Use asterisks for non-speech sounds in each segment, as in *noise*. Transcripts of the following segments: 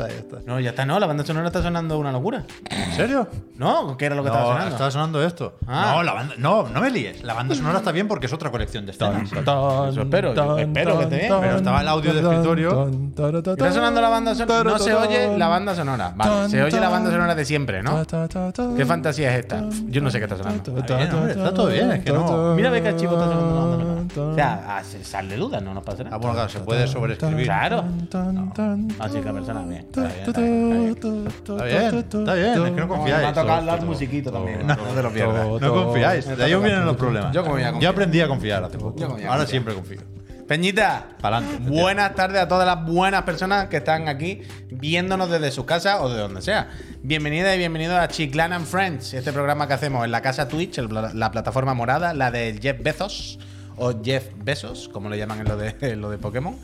está, ya está. No, ya está, no. La banda sonora está sonando una locura. ¿En serio? ¿No? ¿Qué era lo que estaba No, sonando? estaba sonando esto. Ah. No, la banda, no, no me líes. La banda sonora está bien porque es otra colección de escenas. Eso espero, yo espero que esté bien, pero estaba el audio de escritorio. Está sonando la banda sonora. No se oye la banda sonora. Vale, se oye la banda sonora de siempre, ¿no? ¿Qué fantasía es esta? Yo no sé qué está sonando. Está bien, hombre, está todo bien, es que no- Mira, ve que chivo está sonando la banda sonora. O sea, a- se- sal de duda, no nos pasa Ah, nada. bueno, claro, se puede sobreescribir. Claro. Así que persona, bien. Está bien, está es que no Me confiáis. ha tocado hablar musiquito también. No, te lo pierdas. No confiáis, de ahí vienen los problemas. Yo aprendí a confiar hace poco. Ahora siempre confío. Peñita, Pa'lante. buenas tardes a todas las buenas personas que están aquí viéndonos desde su casa o de donde sea. Bienvenida y bienvenido a Chiclan and Friends, este programa que hacemos en la casa Twitch, el la plataforma morada, la de Jeff Bezos o Jeff Besos, como le llaman en lo de, *laughs* en lo de Pokémon.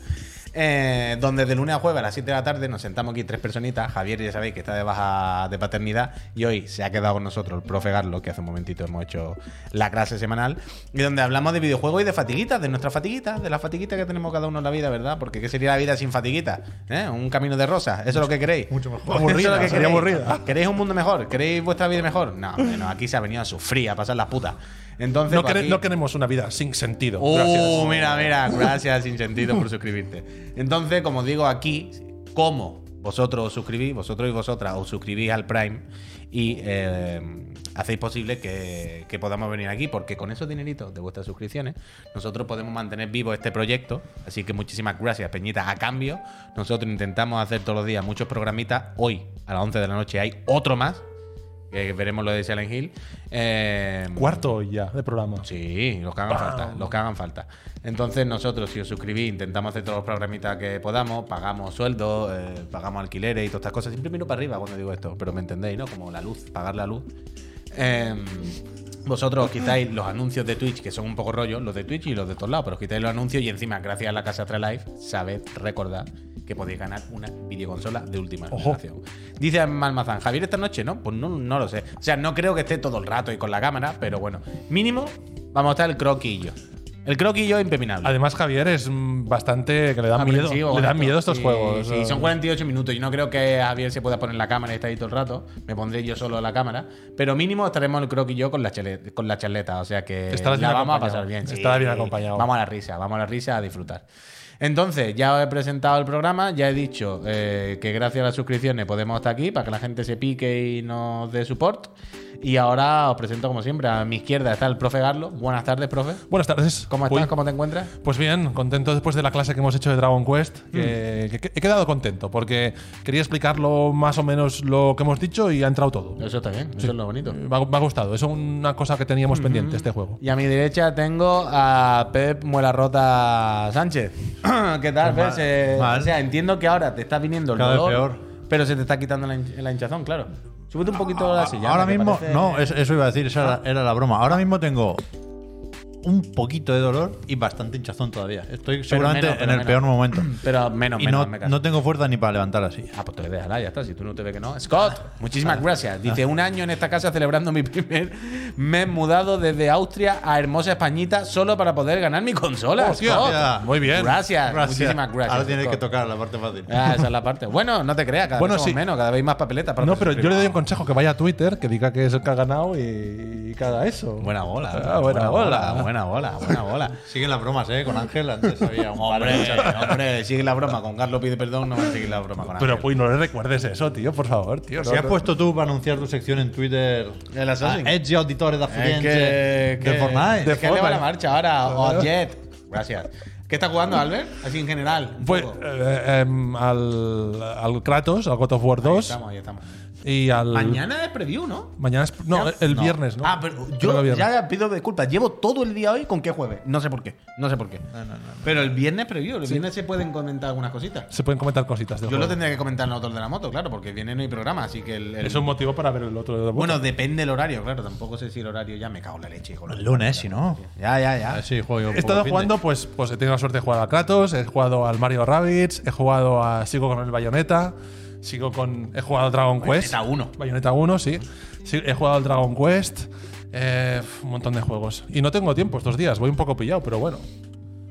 Eh, donde de lunes a jueves a las 7 de la tarde nos sentamos aquí tres personitas. Javier, ya sabéis que está de baja de paternidad. Y hoy se ha quedado con nosotros el profe Garlo, que hace un momentito hemos hecho la clase semanal. Y donde hablamos de videojuegos y de fatiguitas, de nuestras fatiguitas, de las fatiguitas que tenemos cada uno en la vida, ¿verdad? Porque ¿qué sería la vida sin fatiguitas? ¿Eh? Un camino de rosas. ¿Eso es lo que queréis? Mucho mejor. Eso es lo Aburrida, que queréis. aburrida. ¿Queréis un mundo mejor? ¿Queréis vuestra vida mejor? No, hombre, no, aquí se ha venido a sufrir, a pasar las putas. Entonces, No, quere- aquí- no queremos una vida sin sentido. Uh, Gracias. mira, mira, gracias sin sentido por suscribirte. Entonces, como digo aquí, ¿cómo vosotros os suscribís, vosotros y vosotras os suscribís al Prime y eh, hacéis posible que, que podamos venir aquí? Porque con esos dineritos de vuestras suscripciones, nosotros podemos mantener vivo este proyecto. Así que muchísimas gracias, Peñita. A cambio, nosotros intentamos hacer todos los días muchos programitas. Hoy, a las 11 de la noche, hay otro más. Que veremos lo de Silent Hill. Eh, Cuarto ya de programa. Sí, los que hagan falta, los que hagan falta. Entonces nosotros, si os suscribís, intentamos hacer todos los programitas que podamos, pagamos sueldos, eh, pagamos alquileres y todas estas cosas. Siempre miro para arriba cuando digo esto, pero me entendéis, ¿no? Como la luz, pagar la luz. Eh, vosotros os quitáis los anuncios de Twitch, que son un poco rollo, los de Twitch y los de todos lados, pero os quitáis los anuncios y encima, gracias a la Casa Live, sabed, recordad que podéis ganar una videoconsola de última generación. Dice Malmazán, Javier esta noche, ¿no? Pues no, no lo sé. O sea, no creo que esté todo el rato y con la cámara, pero bueno, mínimo vamos a estar el croquillo. El croquillo impepinable. Además, Javier es mm, bastante que le dan miedo. Le dan miedo estos Sí, juegos. Sí, son 48 minutos. Yo no creo que Javier se pueda poner la cámara y estar ahí todo el rato. Me pondré yo solo la cámara. Pero mínimo estaremos el croc y yo con la, chale- con la charleta. O sea que Estarás la vamos a pasar bien. sí. Estarás bien acompañado. Vamos a la risa, vamos a la risa a disfrutar. Entonces, ya he presentado el programa, ya he dicho eh, que gracias a las suscripciones podemos estar aquí para que la gente se pique y nos dé support. Y ahora os presento como siempre, a mi izquierda está el profe Garlo. Buenas tardes, profe. Buenas tardes. ¿Cómo Uy, estás? ¿Cómo te encuentras? Pues bien, contento después de la clase que hemos hecho de Dragon Quest. Mm. Que, que- que he quedado contento porque quería explicarlo más o menos lo que hemos dicho y ha entrado todo. Eso está bien, eso es lo bonito. Me ha, me ha gustado. Es una cosa que teníamos pendiente este juego. Y a mi derecha tengo a Pep Muela Rota Sánchez. *clears throat* ¿Qué tal, Pep? mal, Se- mal. O sea, entiendo que ahora te está viniendo el Cada dolor, peor. pero se te está quitando la, hin- la hinchazón, claro. Súbete un poquito la silla. Ahora mismo, no, es- eso iba a decir, esa era, era la broma. Ahora mismo tengo un poquito de dolor y bastante hinchazón todavía. Estoy seguramente menos, en el menos. peor momento. *clears throat* Pero menos, y menos, no, no tengo fuerza ni para levantar así. Ah, pues te déjala, ya está. Si tú no te ves que no. Scott, muchísimas gracias. Dice, un año en esta casa celebrando mi primer mes mudado desde Austria a hermosa Españita solo para poder ganar mi consola. Hostia, Scott. Muy bien. Gracias, muchísimas gracias. Ahora tienes que Scott. tocar la parte fácil. Ah, esa es la parte. Bueno, no te creas, cada Bueno, vez somos sí. menos, cada vez hay más papeletas. para No, pero yo le doy un consejo que vaya a Twitter, que diga que es el que ha ganado y, y que haga eso. Buena bola. Ah, buena bola. Buena bola, buena bola. *laughs* Siguen las bromas, ¿eh? Con Ángel antes había un de hombre, hombre, sigue la broma. Con Carlos pide perdón, no va a seguir la broma con Pero Ángel. pues no le recuerdes eso, tío, por favor, tío. Si No, has no. puesto tú para anunciar tu sección en Twitter El Assassin. Edge Auditore da Firenze de Fortnite. Es que va la marcha ahora. O Jet. Gracias. ¿Qué está jugando, Albert? Así en general. Pues poco. eh, em, al, al Kratos, al God of War Ahí 2 estamos, ahí estamos. Y al. Mañana es preview, ¿no? Mañana es. No, el No. viernes, ¿no? Ah, pero yo ya pido disculpas. Llevo todo el día hoy con qué jueves. No sé por qué. No sé por qué. Pero el viernes preview. El viernes se pueden comentar algunas cositas. Se pueden comentar cositas del Yo lo tendría que comentar en nosotros de la moto, claro, porque viene no hay programa, así que el, el- Es un motivo para ver el otro de la moto. Bueno, depende el horario, claro. Tampoco sé si el horario ya me cago en la leche, hijo. El lunes, si no. Ya, ya, ya. Si juego He estado jugando, pues, pues he tenido la suerte de jugar a Kratos, he jugado al Mario Rabbids, he jugado a. Sigo con el Bayonetta, sigo con. He jugado al Dragon Quest. Bayonetta 1. Bayonetta 1, sí. Sí, He jugado al Dragon Quest. eh, un montón de juegos. Y no tengo tiempo estos días, voy un poco pillado, pero bueno.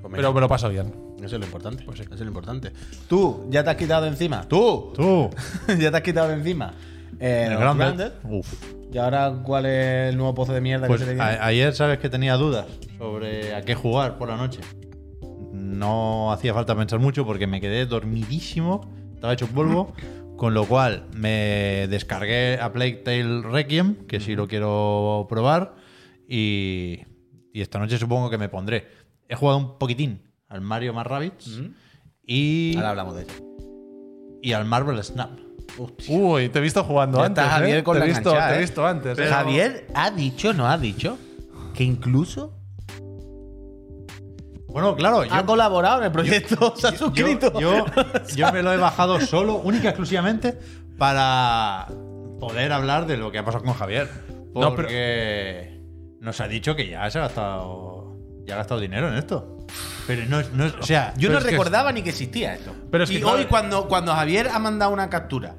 Pues Pero me lo paso bien. Eso es lo importante. Pues Eso es lo importante. Tú, ya te has quitado de encima. Tú, Tú. *laughs* ya te has quitado de encima. Eh, El. Grounded. Uf. Y ahora, ¿cuál es el nuevo pozo de mierda Pues que se le viene? ayer sabes que tenía dudas sobre a qué jugar por la noche. No hacía falta pensar mucho porque me quedé dormidísimo, estaba hecho polvo, *laughs* con lo cual me descargué a Plague Tale Requiem, que sí lo quiero probar, y, y esta noche supongo que me pondré. He jugado un poquitín al Mario más Rabbids y, Ahora hablamos de eso. y al Marvel Snap. Uy, te he visto jugando Ya antes. está Javier ¿eh? con te, la visto, te he ¿eh? visto antes. ¿eh? Javier ha dicho, no ha dicho, que incluso Bueno, claro, yo, ha colaborado en el proyecto, *laughs* se ha suscrito. Yo, yo me lo he bajado solo, única y exclusivamente, para poder hablar de lo que ha pasado con Javier. No, Porque nos ha dicho que ya se ha gastado, ya ha gastado dinero en esto. Pero no es, no es- o sea, Yo pero no que- recordaba ni que existía esto. Pero es que y claro- hoy, cuando, cuando Javier ha mandado una captura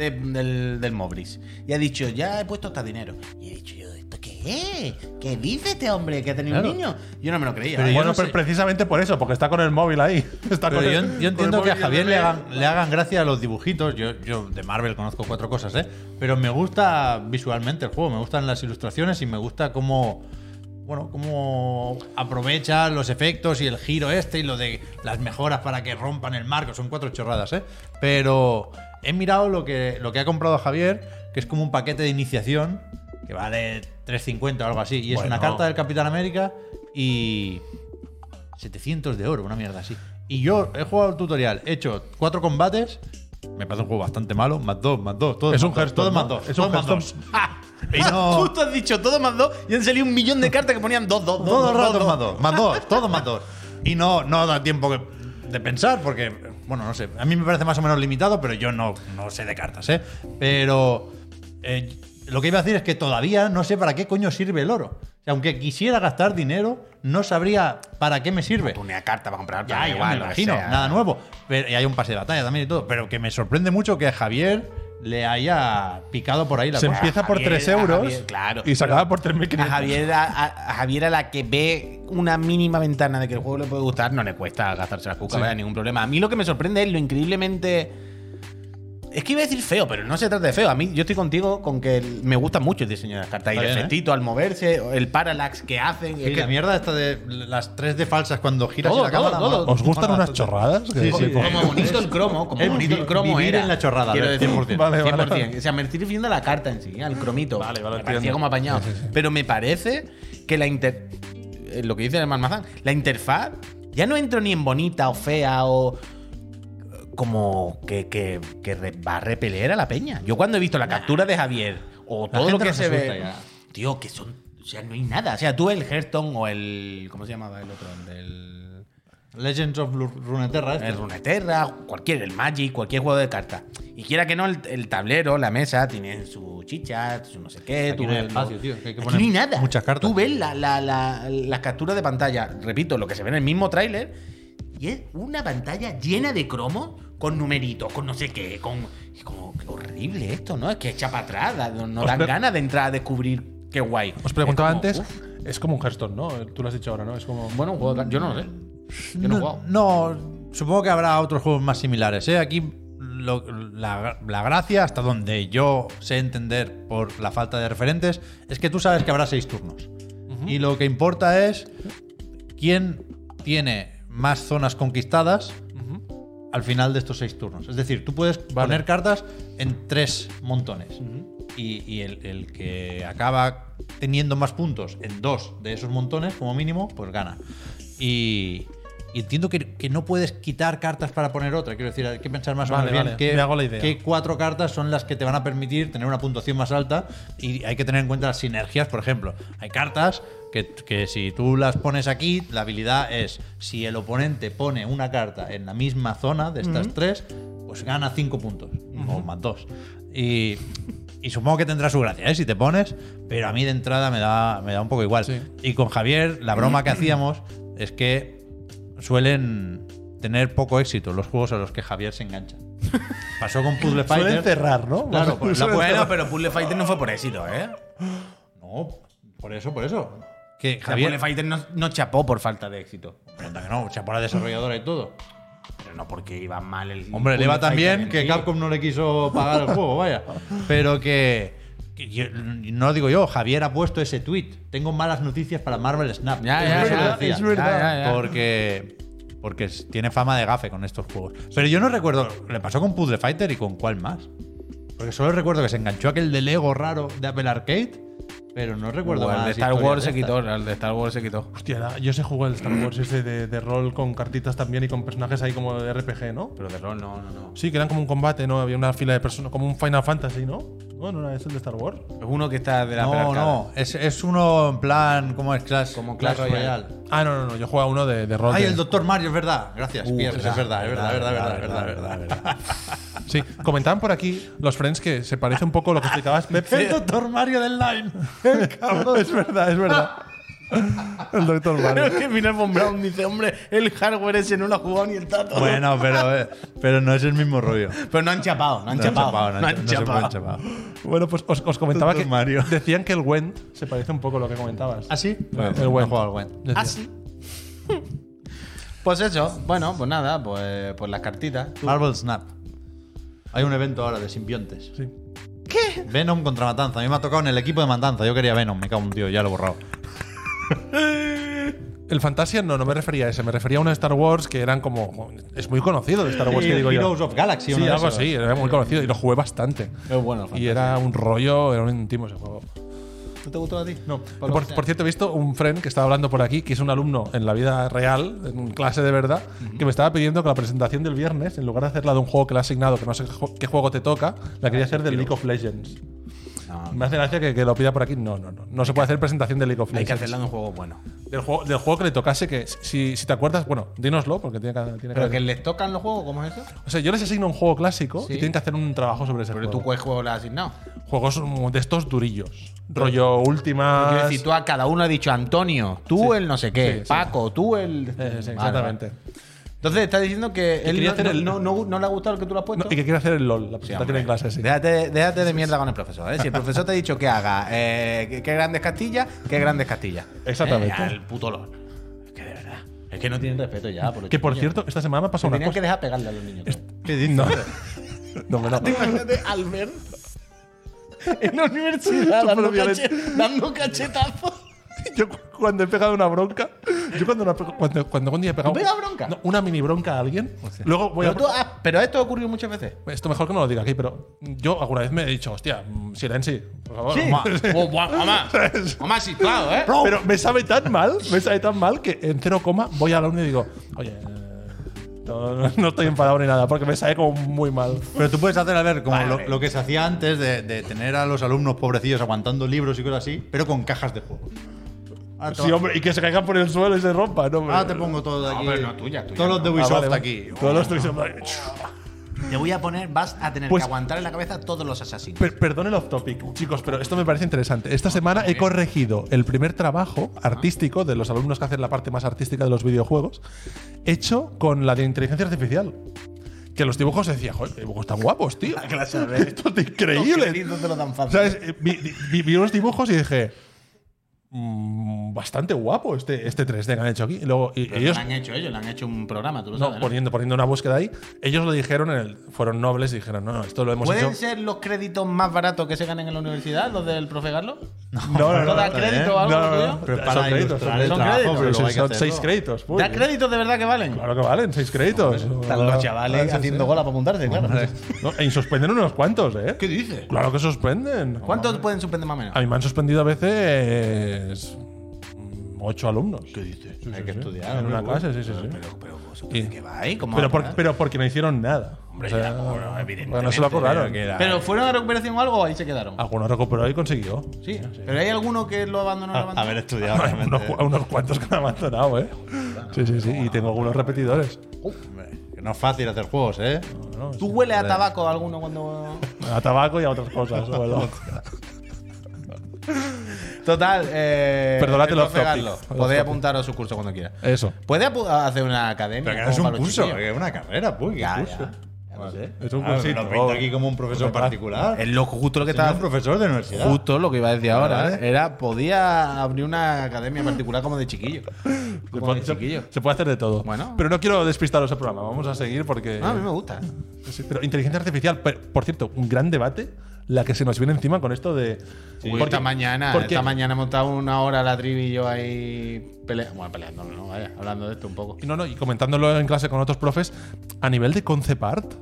de- del, del Mobris y ha dicho, ya he puesto hasta dinero. Y he dicho yo, ¿esto qué es? ¿Qué dice este hombre que ha tenido Claro. un niño? Yo no me lo creía. Pero bueno, no pero sé- precisamente por eso, porque está con el móvil ahí. *laughs* Está Pero con yo, el- yo con el entiendo que a Javier le hagan, le hagan gracia a los dibujitos. Yo, yo de Marvel conozco cuatro cosas, ¿eh? Pero me gusta visualmente el juego, me gustan las ilustraciones y me gusta cómo. Bueno, cómo aprovecha los efectos y el giro este y lo de las mejoras para que rompan el marco. Son cuatro chorradas, ¿eh? Pero he mirado lo que, lo que ha comprado Javier, que es como un paquete de iniciación que vale 3.50 o algo así. Y es Bueno. una carta del Capitán América y 700 de oro, una mierda así. Y yo he jugado el tutorial, he hecho cuatro combates. Me parece un juego bastante malo. Más dos, más dos. Todo Es más un dos, Hearthstone, Todo más dos. Es todo un más dos. *laughs* Y no. *laughs* Justo has dicho todo más dos y han salido un millón de cartas que ponían dos, dos, dos. Todo el dos, rato dos, más dos. Más dos. Todo más dos. Y no, no da tiempo que- de pensar porque, bueno, no sé. A mí me parece más o menos limitado, pero yo no, no sé de cartas, ¿eh? Pero eh, lo que iba a decir es que todavía no sé para qué coño sirve el oro. O sea, aunque quisiera gastar dinero, no sabría para qué me sirve. Una carta para comprar Ya, igual, me imagino, nada nuevo. Pero, y hay un pase de batalla también y todo. Pero que me sorprende mucho que Javier le haya picado por ahí la Se cosa. empieza por Javier, 3 a euros Javier, claro. y se acaba por A 3.500. Javier, a, a- a Javier a la que ve una mínima ventana de que el juego le puede gustar, no le cuesta gastarse las cucas, Sí. ningún problema. A mí lo que me sorprende es lo increíblemente. Es que iba a decir feo, pero no se trata de feo. A mí, yo estoy contigo con que el- me gusta mucho el diseño de las cartas. Y el bien, ¿eh? efectito al moverse, el parallax que hacen. Sí, es que la mierda esta de las 3D falsas cuando giras Todo, y la todo, cámara. todo. ¿Os gustan unas chorradas? Sí, como bonito el cromo, como bonito el cromo vivir era. en la chorrada, Quiero Albert, decir, 100%. Vale, vale, 100%. vale. O sea, me estoy refiriendo a la carta en sí, al cromito. Vale, vale, me parecía como apañado. Sí, sí, sí. Pero me parece que la inter... eh, Lo que dice el Malmazán, la interfaz ya no entro ni en bonita o fea o como que, que, que va a repeler a la peña. Yo cuando he visto la captura de Javier o La todo lo que se ve, ya. tío, que son, o sea, no hay nada. O sea, tú el Hearthstone o el, ¿cómo se llamaba el otro? El del Legends of Runeterra. este. el Runeterra, cualquier, el Magic, cualquier juego de cartas. Y quiera que no, el, el tablero, la mesa, tiene su chicha, su no sé qué. Aquí tú no hay espacio, tío, que hay que poner no hay nada. muchas cartas. Tú ves la- la- la- las capturas de pantalla, repito, lo que se ve en el mismo tráiler, y es una pantalla llena de cromos con numeritos, con no sé qué, con. y como, qué horrible esto, ¿no? Es que echa para atrás, no dan ganas de entrar a descubrir qué guay. Os preguntaba Es como, antes, uf, es como un Hearthstone, ¿no? Tú lo has dicho ahora, ¿no? Es como. bueno, un juego de yo no lo sé. Yo no he No, jugado. no, supongo que habrá otros juegos más similares. ¿eh? Aquí lo- la, la gracia, hasta donde yo sé entender por la falta de referentes, es que tú sabes que habrá seis turnos. Y lo que importa es quién tiene más zonas conquistadas al final de estos seis turnos. Es decir, tú puedes poner cartas en tres montones. Y, y el, el que acaba teniendo más puntos en dos de esos montones, como mínimo, pues gana. Y, y entiendo que, que no puedes quitar cartas para poner otra. Quiero decir, hay que pensar más o Vale, menos bien vale, qué, me hago la idea. qué cuatro cartas son las que te van a permitir tener una puntuación más alta. Y hay que tener en cuenta las sinergias, por ejemplo. Hay cartas que, que si tú las pones aquí, la habilidad es si el oponente pone una carta en la misma zona de estas tres, pues gana cinco puntos, o más dos. Y, y supongo que tendrá su gracia, ¿eh? si te pones, pero a mí de entrada me da, me da un poco igual. Sí. Y con Javier, la broma que *clears throat* hacíamos es que suelen tener poco éxito los juegos a los que Javier se engancha. Pasó con *laughs* Puzzle Suelen Fighter. cerrar, ¿no? Claro, pues *laughs* Suelen Bueno, cerrar. pero Puzzle Fighter no fue por éxito, ¿eh? No, por eso, por eso. que Javier Javier. Fighter no, no chapó por falta de éxito. Pero que no, chapó a la desarrolladora y todo. Pero no porque iba mal el. Hombre, le va tan bien que. Capcom no le quiso pagar el juego, vaya. *laughs* Pero que. Yo- no lo digo yo, Javier ha puesto ese tweet. Tengo malas noticias para Marvel Snap. Ya, ya, es verdad. Porque. Porque tiene fama de gafe con estos juegos. Pero yo no recuerdo. Le pasó con Puzzle Fighter y con cuál más. Porque solo recuerdo que se enganchó aquel de Lego raro de Apple Arcade. Pero no recuerdo O el de Star Wars se quitó. El de Star Wars se quitó. Hostia, yo se jugó el Star Wars ese de, de rol con cartitas también y con personajes ahí como de RPG, ¿no? Pero de rol no, no, no. Sí, que eran como un combate, ¿no? Había una fila de personas, como un Final Fantasy, ¿no? No, no ese el de Star Wars. Es uno que está de la No, no. Es, es uno en plan. ¿Cómo es Clash? Como Clash Royale. Ah, no, no, no, yo jugaba uno de, de rol. Ay, de- el Doctor Mario, es verdad. Gracias, Uh, Pierce, es verdad, verdad, es verdad, es verdad, es verdad, es verdad, es verdad. Sí, comentaban por aquí los friends que se parece un poco a lo que explicabas *laughs* El. Doctor Mario del Line. *laughs* es verdad, es verdad. *laughs* El Doctor Pero Mario. es que Final von Braun dice, hombre, el hardware ese no lo ha jugado ni el tato. Bueno, pero, eh, pero no es el mismo rollo. Pero no han chapado, no han chapado. chapado, no no han- chapado. Bueno, pues os, os comentaba Doctor que Mario. decían que el Went se parece un poco a lo que comentabas. ¿Ah, sí? El no he Went. jugado al. Decía. Ah, sí. *laughs* Pues eso, bueno, pues nada, pues, pues las cartitas. Marvel Snap. Hay un evento ahora de simbiontes. Sí. Venom contra Matanza. A mí me ha tocado en el equipo de Matanza. Yo quería Venom. Me cago en un tío, ya lo he borrado. *laughs* El Fantasia no, no me refería a ese, me refería a uno de Star Wars que eran como. Es muy conocido de Star Wars, que digo yo. Heroes of Galaxy. Sí, algo así, era muy conocido y lo jugué bastante. Es bueno. Y era un rollo, era un intimo ese juego. ¿No te gustó a ti? No, Por cierto, he visto un friend que estaba hablando por aquí, que es un alumno en la vida real, en clase de verdad, que me estaba pidiendo que la presentación del viernes, en lugar de hacerla de un juego que le ha asignado, que no sé qué ju- qué juego te toca, la quería hacer del League of Legends. No, Me hace gracia que, que lo pida por aquí. No, no, no. No se puede hacer presentación de League of hay Legends. que hacerla en un juego bueno. Del juego, del juego que le tocase, que si, si te acuerdas, bueno, dínoslo, porque tiene que, tiene Pero que que les tocan los juegos, ¿cómo es eso? O sea, yo les asigno un juego clásico Sí. y tienen que hacer un trabajo sobre ese Pero tú, juego. ¿cuál juego le has asignado? Juegos de estos durillos. Rollo últimas. Quiero decir, tú a cada uno has dicho Antonio, tú Sí. el no sé qué, Sí, sí. Paco, tú el. Eh, Vale, exactamente. vale. Entonces estás diciendo que él no, hacer no- el- no- no- no le ha gustado el que tú lo has puesto. Y que quiere hacer el LOL, la presentación en clase, sí. Déjate, déjate de mierda con el profesor. ¿eh? Si el profesor te ha dicho que haga eh, que- qué grandes Castillas, qué grandes Castillas. *laughs* Exactamente. Eh, el puto LOL. Es que de verdad. Es que no tienen respeto ya. Por Que por cierto, esta semana me ha pasado una tenían que cosa. dejar pegarle a los niños. ¿Qué dices? No, no, *laughs* no. Imagínate Albert en la universidad dando, Súper violento. cache- dando cachetazos. *laughs* Yo cu- cuando he pegado una bronca, yo cuando, una- cuando, cuando un día he pegado ¿Tú pegas bronca? No, una mini bronca a alguien, luego voy Pero, a. tú- ah, pero esto ha ocurrido muchas veces. Esto mejor que no lo diga aquí, pero yo alguna vez me he dicho, hostia, mm, silenci, por favor. *laughs* Oh, buah, mamá. Mamá, sí, claro, ¿eh? Pero me sabe tan mal, me sabe tan mal que en cero coma voy al alumno y digo, oye, no, no estoy enfadado ni nada, porque me sabe como muy mal. Pero tú puedes hacer, a ver, como Vale. lo, lo que se hacía antes de, de tener a los alumnos pobrecillos aguantando libros y cosas así, pero con cajas de juegos. Te, Sí, hombre, y que se caigan por el suelo y se rompan, ¿no? ahora te pongo todo de No, aquí. pero no tuya, tuya, Todos los de. Ah, Ubisoft vale, vale. aquí. Todos los estoy diciendo, Te voy a poner, vas a tener Pues- que aguantar en la cabeza todos los asesinos. Per- perdón el off topic, chicos, pero esto me parece interesante. Esta semana he corregido el primer trabajo artístico de los alumnos que hacen la parte más artística de los videojuegos, hecho con la de inteligencia artificial. Que los dibujos decía, joder, dibujos tan guapos, tío. *laughs* clase *laughs* de- Esto es increíble. No te lo dan fácil. ¿Sabes? Eh, Vi, vi- vi unos dibujos y dije, "Mm, bastante guapo este, este 3D que han hecho aquí. Y luego y ellos, lo han hecho ellos, le han hecho un programa, tú lo no, sabes. ¿no? poniendo, poniendo una búsqueda ahí, ellos lo dijeron, en el, fueron nobles y dijeron, no, no, esto lo hemos ¿Pueden hecho. ser los créditos más baratos que se ganen en la universidad, los del profe Carlos? No, no, ¿No da está crédito o algo No, lo no, no. Pero Son para créditos, son son créditos. pero lo son hacerlo. seis créditos. uy. ¿Da créditos de verdad que valen? Claro que valen, seis créditos. Están los chavales haciendo gola para apuntarse, claro. No, y suspenden unos cuantos, ¿eh? ¿Qué dices? Claro que suspenden. ¿Cuántos pueden suspender más o menos? A mí me han suspendido a veces ocho alumnos. ¿Qué dices? Hay que estudiar. En una clase, sí, sí, sí. Pero, pero, ¿vosotros Y- de qué vais? ¿Cómo Pero, va a por- parar? pero porque no hicieron nada. Hombre, O sea, ya, evidentemente, bueno, no se lo acordaron. pero ¿Pero fueron a recuperación o algo o ahí se quedaron? Alguno recuperó y consiguió. Sí, pero hay alguno que lo abandonó. A- abandonó? Haber estudiado Hay unos, realmente. cu- unos cuantos que han abandonado, ¿eh? Sí, sí, sí. Y tengo algunos repetidores. No es fácil hacer juegos, ¿eh? No, ¿Tú hueles a tabaco a alguno cuando.? A tabaco y a otras cosas. *laughs* *laughs* Total, eh. Perdonad el el off profe topic. Carlos, El off Podéis topic. apuntar a su curso cuando quiera. Eso. ¿Puede hacer una academia? Pero que no es un los curso, chiquillos? es una carrera, pues. ¿qué Ya, curso? ya. No sé. Es un pero pinta aquí como un profesor particular. Es lo, justo lo que estaba profesor de universidad. Justo lo que iba a decir ahora. Vale. ¿eh? Era, podía abrir una academia particular como de chiquillo. Se *laughs* Como de chiquillo. se puede hacer de todo. Bueno. Pero no quiero despistaros el programa. Vamos a seguir porque. Ah, a mí me gusta. Sí, pero inteligencia artificial, por cierto, un gran debate la que se nos viene encima con esto de. Uy, porque- esta mañana, porque- esta mañana hemos estado una hora la trivi y yo ahí peleando. Bueno, peleando, no, vaya, hablando de esto un poco. Y no, no, y comentándolo en clase con otros profes, a nivel de concept art,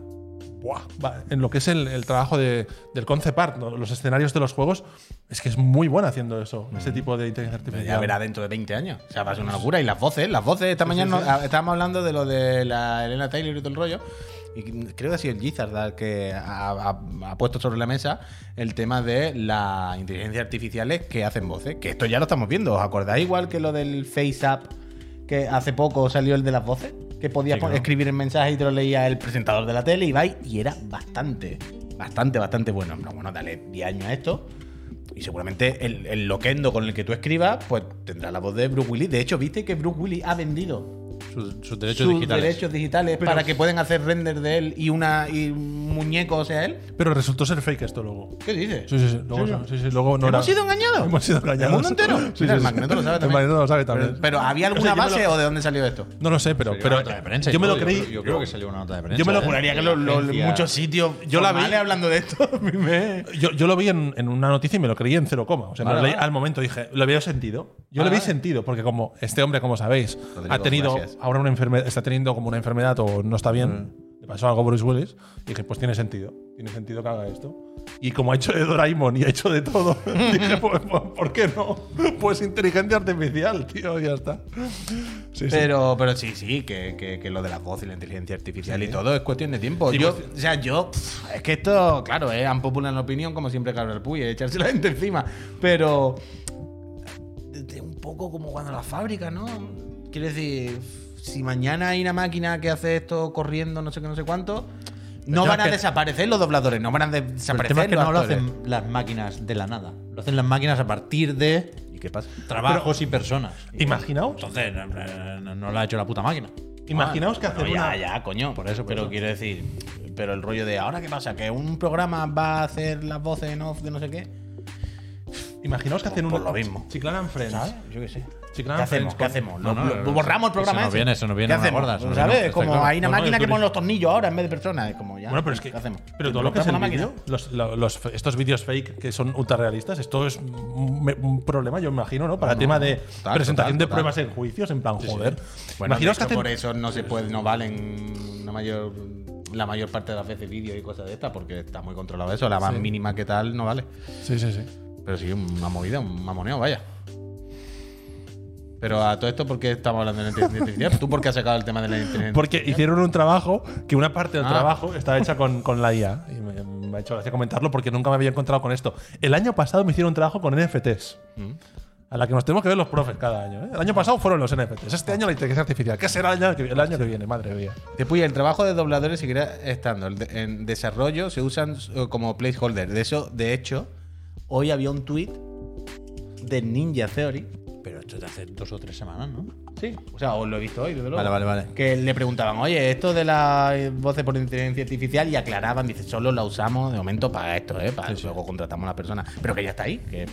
buah, en lo que es el, el trabajo de- del concept art, ¿no? los escenarios de los juegos, es que es muy bueno haciendo eso, ese tipo de inteligencia Pero artificial. ya verá dentro de 20 años. O sea, va a ser una locura. Y las voces, las voces. Esta mañana nos- ah, estábamos hablando de lo de la Elena Taylor y todo el rollo. Y creo que ha sido el Gizard el que ha, ha- ha puesto sobre la mesa el tema de las inteligencias artificiales que hacen voces. Que esto ya lo estamos viendo. ¿Os acordáis igual que lo del FaceApp que hace poco salió el de las voces? Que podías Sí, pon- claro. escribir el mensaje y te lo leía el presentador de la tele, Ibai, y era bastante, bastante, bastante bueno. Bueno, dale 10 años a esto. Y seguramente el, el loquendo con el que tú escribas, pues tendrá la voz de Bruce Willis. De hecho, viste que Bruce Willis ha vendido Sus, sus derechos sus digitales. derechos digitales para que puedan hacer render de él y una y un muñeco sea él. Pero resultó ser fake esto luego. ¿Qué dices? Sí, sí, sí. Luego, ¿Sí? sí, sí, luego no ¿Hemos era- sido engañados? Hemos sido engañados. ¿El mundo entero? Sí, Mira, el. Magneto lo sabe El también. Magneto lo sabe también. Pero, pero ¿había O sea, alguna yo me base lo- o de dónde salió esto? No lo sé, pero, Salió pero una nota de prensa yo me lo creí. Yo, yo creo que salió una nota de prensa. Yo me lo ¿eh? Juraría que lo- lo- Agencia- muchos sitios Yo la vi- hablando de esto. *laughs* Yo, yo lo vi en, en una noticia y me lo creí en cero coma. O sea, me Vale, lo leí vale. al momento dije, lo veo sentido. Yo Vale, vi vale. sentido, porque como este hombre, como sabéis, ha tenido gracias. Ahora una enfermedad, está teniendo como una enfermedad o no está bien, le pasó algo a Bruce Willis, y dije, pues tiene sentido, tiene sentido que haga esto. Y como ha hecho de Doraemon y ha hecho de todo, *laughs* dije, *laughs* pues, pues, ¿por qué no? Pues inteligencia artificial, tío, ya está. Sí, sí. Pero, pero sí, sí, que, que- que lo de la voz y la inteligencia artificial y todo es cuestión de tiempo. Yo, pues- o sea, yo, pff, es que esto, claro, es unpopular en opinión, como siempre Carlos Puy, echarse la gente encima. Pero, un poco como cuando la fábrica, ¿no? Quiero decir, si mañana hay una máquina que hace esto corriendo, no sé qué, no sé cuánto, no van a que- desaparecer los dobladores, no van a Pero el desaparecer tema es que los no lo hacen las máquinas de la nada. Lo hacen las máquinas a partir de ¿Y qué pasa? trabajos y personas. Imaginaos, Entonces, no, no- no lo ha hecho la puta máquina. imaginaos que Ah, hacer no, ya, una. ya, coño. Por eso, por pero eso. quiero decir, pero el rollo de ahora qué pasa, que un programa va a hacer las voces en off de no sé qué. Imaginaos que hacen Por una. lo mismo. Chiclana and Friends. ¿Sabes? Yo qué sé. ¿Qué hacemos? ¿Qué hacemos? No, Lo- no, lo- eso- borramos el eso programa. nos ese. viene- eso nos viene ¿Qué hacemos? eso como claro. hay una No, no, máquina que pone los tornillos ahora en vez de personas. Es como ya. Bueno, pero es que. ¿Qué hacemos? Pero todo lo que es ¿Compramos el la vídeo, máquina? los, lo- los- estos vídeos fake que son ultra realistas, esto es un, problema, yo imagino, ¿no? Para No, tema no, de total, presentación total, de total. pruebas en juicios, en plan, joder. Bueno, de Imaginaos que hacen. por eso no se puede, no valen una mayor, la mayor parte de las veces vídeos y cosas de estas, porque está muy controlado eso. La más Sí. mínima que tal no vale. Sí, sí, sí. Pero sí, una movida, un mamoneo, vaya. Pero a todo esto, ¿por qué estamos hablando de la inteligencia artificial? ¿Tú por qué has sacado el tema de la inteligencia Porque hicieron un trabajo que una parte del Ah. trabajo está hecha con, con la IA. Y me, me ha hecho gracia comentarlo porque nunca me había encontrado con esto. El año pasado me hicieron un trabajo con NFTs. Mm. A la que nos tenemos que ver los profes cada año. ¿eh? El año pasado fueron los NFTs. Este año la inteligencia artificial. ¿Qué será el año que, el año que viene? Madre mía. Después, el trabajo de dobladores seguirá estando. En desarrollo se usan eh, como placeholder. De eso, de hecho, hoy había un tweet de Ninja Theory. Pero esto es de hace dos o tres semanas, ¿no? Sí, o sea, os lo he visto hoy, desde luego. Vale, vale, vale. Que le preguntaban, oye, esto de las eh, voces por inteligencia artificial, y aclaraban, dice, solo la usamos de momento para esto, ¿eh? Para luego contratamos a la persona. Pero que ya está ahí, que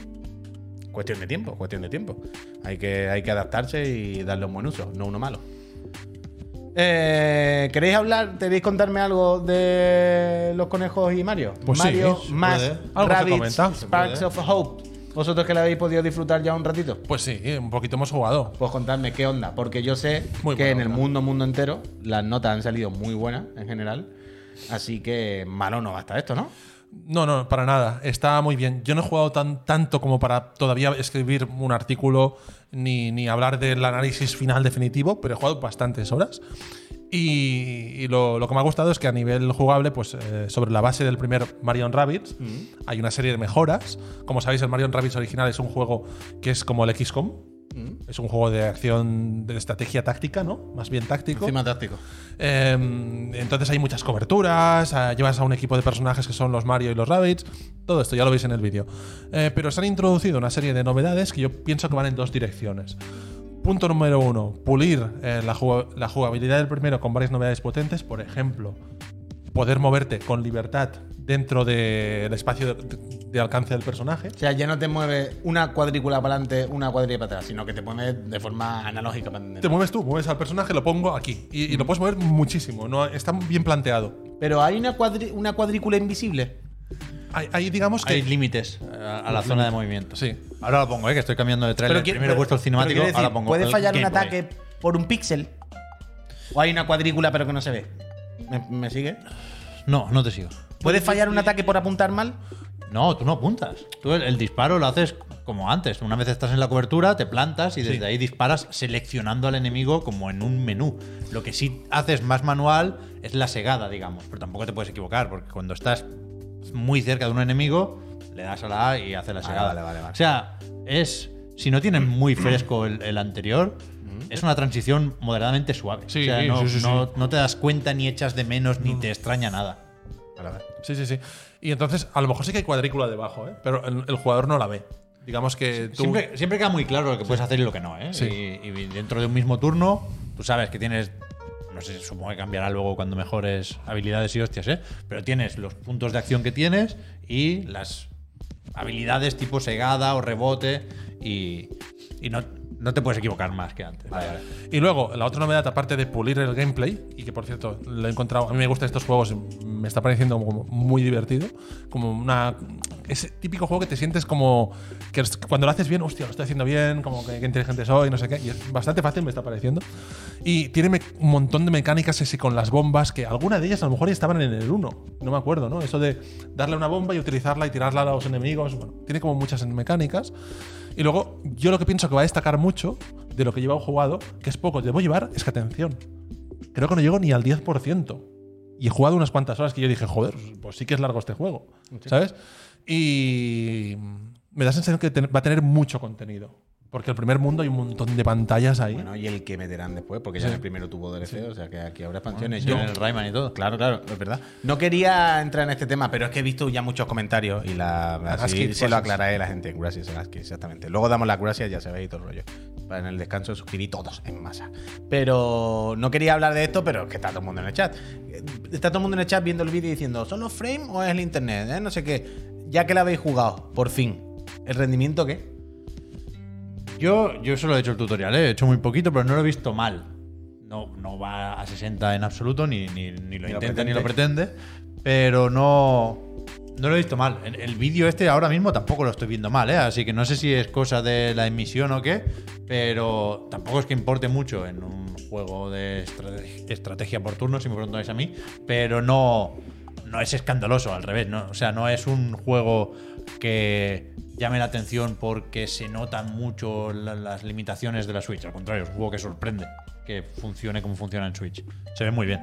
cuestión de tiempo, cuestión de tiempo. Hay que, hay que adaptarse y darle un buen uso, no uno malo. Eh, ¿Queréis hablar? ¿Queréis contarme algo de los conejos y Mario? Pues sí, Mario más. Se Sparks of Hope. ¿Vosotros que la habéis podido disfrutar ya un ratito? Pues sí, un poquito hemos jugado. Pues contadme qué onda, porque yo sé Muy que en el mundo, mundo entero, las notas han salido muy buenas en general. Así que malo no va a estar esto, ¿no? No, no, para nada. Está muy bien. Yo no he jugado tan, tanto como para todavía escribir un artículo ni, ni hablar del análisis final definitivo, pero he jugado bastantes horas. Y, y lo, lo que me ha gustado es que a nivel jugable, pues eh, sobre la base del primer Marion Rabbids, hay una serie de mejoras. Como sabéis, el Marion Rabbids original es un juego que es como el XCOM. Es un juego de acción de estrategia táctica, ¿no? Más bien táctico. Encima táctico. Eh, entonces hay muchas coberturas, ah, llevas a un equipo de personajes que son los Mario y los Rabbids, todo esto ya lo veis en el vídeo. Eh, pero se han introducido una serie de novedades que yo pienso que van en dos direcciones. Punto número uno, pulir eh, la, jugab- la jugabilidad del primero con varias novedades potentes, por ejemplo, poder moverte con libertad dentro del espacio de, de alcance del personaje. O sea, ya no te mueve una cuadrícula para adelante, una cuadrícula para atrás, sino que te mueve de forma analógica para. Te mueves tú, mueves al personaje, lo pongo aquí. Y, y lo puedes mover muchísimo, ¿no? está bien planteado. Pero hay una, cuadri- una cuadrícula invisible. Hay, hay, digamos que. Hay límites a, a la zona de movimiento. Sí. Ahora lo pongo, ¿eh? que estoy cambiando de trailer. Primero he puesto el cinemático, decir, ahora pongo. ¿Puede fallar un ataque por un píxel? ¿O hay una cuadrícula pero que no se ve? ¿Me, me sigue? No, no te sigo. ¿Puede fallar un ataque por apuntar mal? No, tú no apuntas. Tú el, el disparo lo haces como antes. Una vez estás en la cobertura, te plantas y desde ahí disparas seleccionando al enemigo como en un menú. Lo que sí haces más manual es la segada, digamos. Pero tampoco te puedes equivocar, porque cuando estás muy cerca de un enemigo, le das a la A y hace la Vale, segada. vale, vale, vale. O sea, es. Si no tienes muy fresco el, el anterior, es una transición moderadamente suave. Sí, o sea, sí, no, sí, sí, sí. no- no te das cuenta ni echas de menos ni te extraña nada. Sí, sí, sí. Y entonces, a lo mejor sí que hay cuadrícula debajo, ¿eh? pero el, el jugador no la ve. Digamos que tú. Siempre, siempre queda muy claro lo que puedes hacer y lo que no, ¿eh? Sí. Y, y dentro de un mismo turno, tú sabes que tienes. No sé, supongo que cambiará luego cuando mejores habilidades y hostias, ¿eh? Pero tienes los puntos de acción que tienes y las habilidades tipo segada o rebote y, y no, no te puedes equivocar más que antes. Y luego, la otra novedad, aparte de pulir el gameplay, y que por cierto lo he encontrado, a mí me gustan estos juegos, me está pareciendo como muy divertido, como una. Ese típico juego que te sientes como. que cuando lo haces bien, hostia, lo estoy haciendo bien, como que, que inteligente soy, no sé qué, y es bastante fácil, me está pareciendo. Y tiene un montón de mecánicas así con las bombas, que alguna de ellas a lo mejor ya estaban en el 1, no me acuerdo, ¿no? Eso de darle una bomba y utilizarla y tirarla a los enemigos, bueno, tiene como muchas mecánicas. Y luego, yo lo que pienso que va a destacar mucho de lo que llevo jugado, que es poco, debo llevar, es que atención. Creo que no llego ni al 10%. Y he jugado unas cuantas horas que yo dije, joder, pues sí que es largo este juego. ¿Sabes? Y me da la sensación que va a tener mucho contenido. Porque el primer mundo hay un montón de pantallas ahí. Bueno, y el que meterán después, porque ya Sí. en el primero tuvo DLC, o sea que aquí habrá expansiones. Yo, Yo- en el Rayman y todo. Claro, claro, es verdad. No quería entrar en este tema, pero es que he visto ya muchos comentarios y la, así se lo aclararé a la gente. Gracias, Agaski, exactamente. Luego damos las gracias, ya sabéis todo el rollo. Para en el descanso suscribí todos en masa. Pero no quería hablar de esto, pero es que está todo el mundo en el chat. Está todo el mundo en el chat viendo el vídeo y diciendo, ¿son los frames o es el internet? eh? No sé qué. Ya que la habéis jugado, por fin. ¿El rendimiento qué? Yo, yo solo he hecho el tutorial, ¿eh? he hecho muy poquito, pero no lo he visto mal. No, no va a 60 en absoluto, ni, ni, ni lo Ni lo intenta ni lo pretende, pero no, no lo he visto mal. El, el vídeo este ahora mismo tampoco lo estoy viendo mal, ¿eh? así que no sé si es cosa de la emisión o qué, pero tampoco es que importe mucho en un juego de estrate- estrategia por turno, si me preguntáis a mí, pero no, no es escandaloso, al revés, ¿no? o sea, no es un juego que llame la atención porque se notan mucho la- las limitaciones de la Switch. Al contrario, es un juego que sorprende que funcione como funciona en Switch. Se ve muy bien.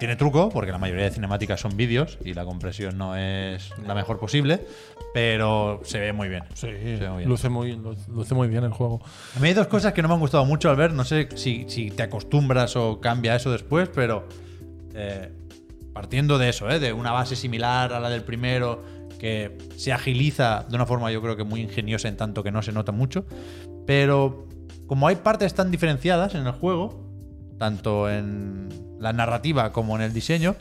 Tiene truco, porque la mayoría de cinemáticas son vídeos y la compresión no es la mejor posible, pero se ve muy bien. Sí, Se ve muy bien. luce muy, lu- luce muy bien el juego. A mí hay dos cosas que no me han gustado mucho al ver. No sé si, si te acostumbras o cambia eso después, pero eh, partiendo de eso, ¿eh? de una base similar a la del primero, que se agiliza de una forma yo creo que muy ingeniosa en tanto que no se nota mucho. Pero como hay partes tan diferenciadas en el juego, tanto en la narrativa como en el diseño,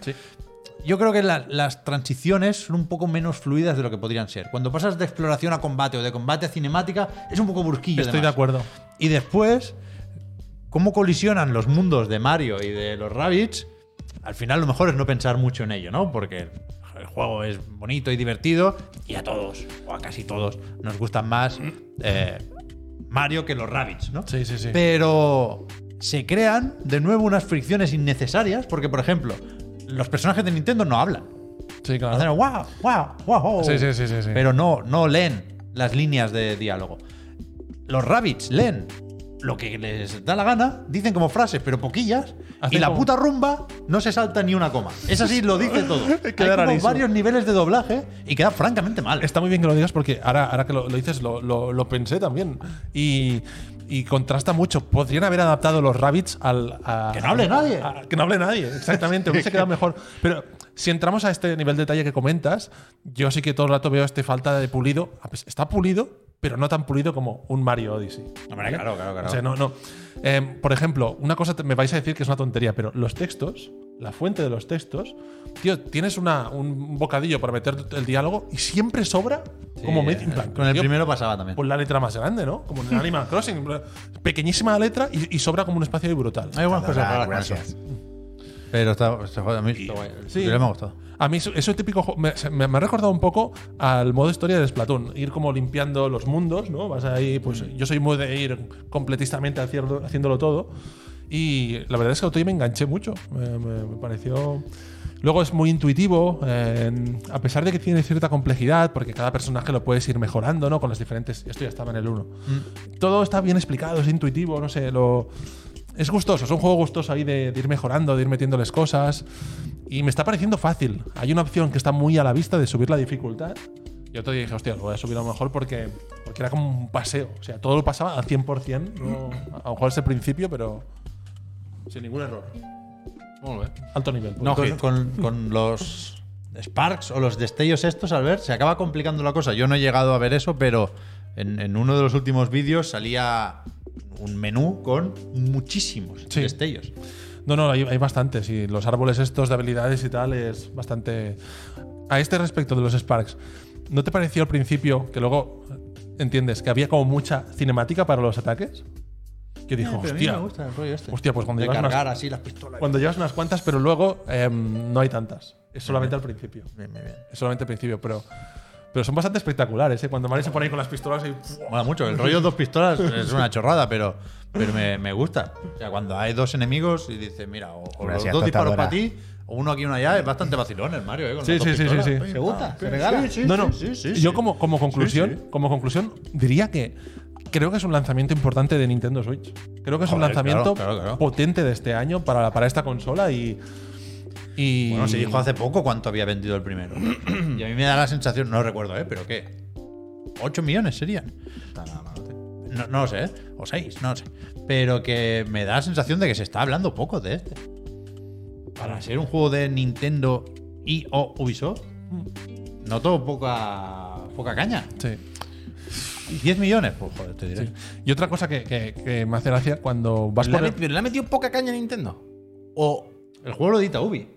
yo creo que la- las transiciones son un poco menos fluidas de lo que podrían ser. Cuando pasas de exploración a combate o de combate a cinemática, es un poco brusquillo. Estoy de acuerdo. Y después, cómo colisionan los mundos de Mario y de los Rabbits, al final lo mejor es no pensar mucho en ello, ¿no? Porque el juego es bonito y divertido y a todos, o a casi todos, nos gustan más eh, Mario que los Rabbits, ¿no? Sí, sí, sí. Pero se crean de nuevo unas fricciones innecesarias porque, por ejemplo, los personajes de Nintendo no hablan. Sí, claro. Hacen wow, wow, wow. Sí, sí, sí, sí, sí. Pero no, no leen las líneas de diálogo. Los rabbits leen lo que les da la gana, dicen como frases, pero poquillas, Hacen y la como- puta rumba no se salta ni una coma. Es así, lo dice todo. *laughs* Hay Queda como rarísimo. varios niveles de doblaje y queda francamente mal. Está muy bien que lo digas porque ahora, ahora que lo, lo dices lo, lo- lo pensé también. Y, y contrasta mucho. Podrían haber adaptado los rabbits al. a- Que no hable nadie. a- que no hable nadie, exactamente. Hubiese quedado mejor. Pero si entramos a este nivel de detalle que comentas, yo sí que todo el rato veo este falta de pulido. Ah, pues Está pulido, pero no tan pulido como un Mario Odyssey. Hombre, claro, claro, claro. O sea, no, no. Eh, por ejemplo, una cosa me vais a decir que es una tontería, pero los textos la fuente de los textos, tío, tienes una, un bocadillo para meter el diálogo y siempre sobra como medio. plan, Con el tío, primero pasaba también. Pues la letra más grande, ¿no? Como en el Animal Crossing. Pequeñísima letra y, y sobra como un espacio ahí brutal. Hay buenas cosas raras con eso. Pero está, a mí está guay. Sí. Sí. me ha gustado. A mí eso, eso típico me, se- me- me ha recordado un poco al modo historia de Splatoon, ir como limpiando los mundos, ¿no? Vas ahí, pues yo soy muy de ir completistamente haciendo- haciéndolo todo y la verdad es que día me enganché mucho, me, me- pareció Luego es muy intuitivo, eh, a pesar de que tiene cierta complejidad, porque cada personaje lo puedes ir mejorando, ¿no? Con los diferentes. Esto ya estaba en el 1. Todo está bien explicado, es intuitivo, no sé, lo. Es gustoso, es un juego gustoso ahí de, de ir mejorando, de ir metiéndoles cosas. Y me está pareciendo fácil. Hay una opción que está muy a la vista de subir la dificultad. Y otro día dije, hostia, lo voy a subir a lo mejor porque, porque era como un paseo. O sea, todo lo pasaba al 100%. No, a lo mejor es el principio, pero sin ningún error. Muy bien. Alto nivel. No, con- con los Sparks o los destellos estos, al ver, se acaba complicando la cosa. Yo no he llegado a ver eso, pero en, en uno de los últimos vídeos salía un menú con muchísimos Sí. destellos. No, no, hay, hay bastantes. Y los árboles estos de habilidades y tal es bastante. A este respecto de los Sparks, ¿no te pareció al principio que luego entiendes que había como mucha cinemática para los ataques? Que dijo, hostia, gusta el rollo este. hostia, pues cuando de llevas, cargar unas, así las pistolas. cuando llevas unas cuantas, pero luego em, no hay tantas. Es solamente al principio. Bien, bien, bien. Es solamente al principio, pero. Pero son bastante espectaculares, ¿eh? Cuando Mario se pone ahí con las pistolas y. Mola mucho. El rollo dos pistolas *laughs* es una chorrada, pero, pero me, me gusta. O sea, cuando hay dos enemigos y dices, mira, o, o los dos disparos para ti, o uno aquí y uno allá, es bastante vacilón el Mario, ¿eh? Con Sí, sí, sí, sí, sí. ¿Se gusta? ¿Se regala? Sí, sí, no, no. sí, sí, sí. Yo como, como conclusión, Sí, sí. como conclusión, diría que creo que es un lanzamiento importante de Nintendo Switch. Creo que es un Joder, lanzamiento claro, claro, claro. potente de este año para, para esta consola y. y Bueno, se dijo hace poco cuánto había vendido el primero. *clears throat* y a mí me da la sensación, no recuerdo, ¿eh? Pero ¿qué? ¿8 millones serían? No, no lo sé, ¿eh? O 6, no lo sé. Pero que me da la sensación de que se está hablando poco de este. Para ser un juego de Nintendo y o Ubisoft, noto poca, poca caña. Sí. ¿10 millones? Pues joder, te diré. sí. Y otra cosa que, que- que me hace gracia cuando vas ¿Le por. el- met- ¿Pero le ha metido poca caña a Nintendo? O. El juego lo edita Ubi.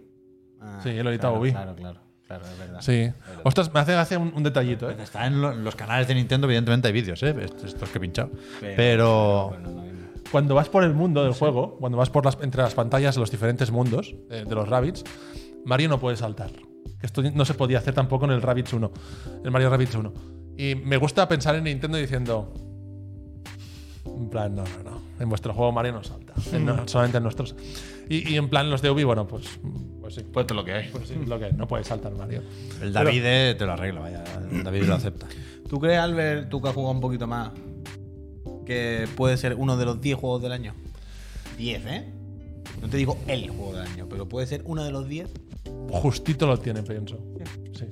Ah, Sí, él lo edita claro, Ubi. Claro, claro. Claro, es verdad. Sí. Ostras, me hace gracia un, un detallito, ¿eh? Está en, lo- en los canales de Nintendo, evidentemente hay vídeos, ¿eh? Estos, estos que he pinchado. Pero- Pero. Bueno, no, no. Cuando vas por el mundo del juego, cuando vas por las, entre las pantallas de los diferentes mundos eh, de los Rabbits, Mario no puede saltar. Esto no se podía hacer tampoco en el Rabbids 1, el Mario Rabbids 1. Y me gusta pensar en Nintendo diciendo. En plan, no, no, no. En vuestro juego Mario no salta. En no- solamente en nuestros. Y, y en plan, los de Ubi, bueno, pues. Pues sí. Pues esto es lo que hay. Pues sí, lo que no puede saltar Mario. El David te lo arregla, vaya. El David lo acepta. ¿Tú crees, Albert, tú que has jugado un poquito más, que puede ser uno de los 10 juegos del año? 10, ¿eh? No te digo el juego del año, pero puede ser uno de los 10. Justito lo tiene, pienso. Sí.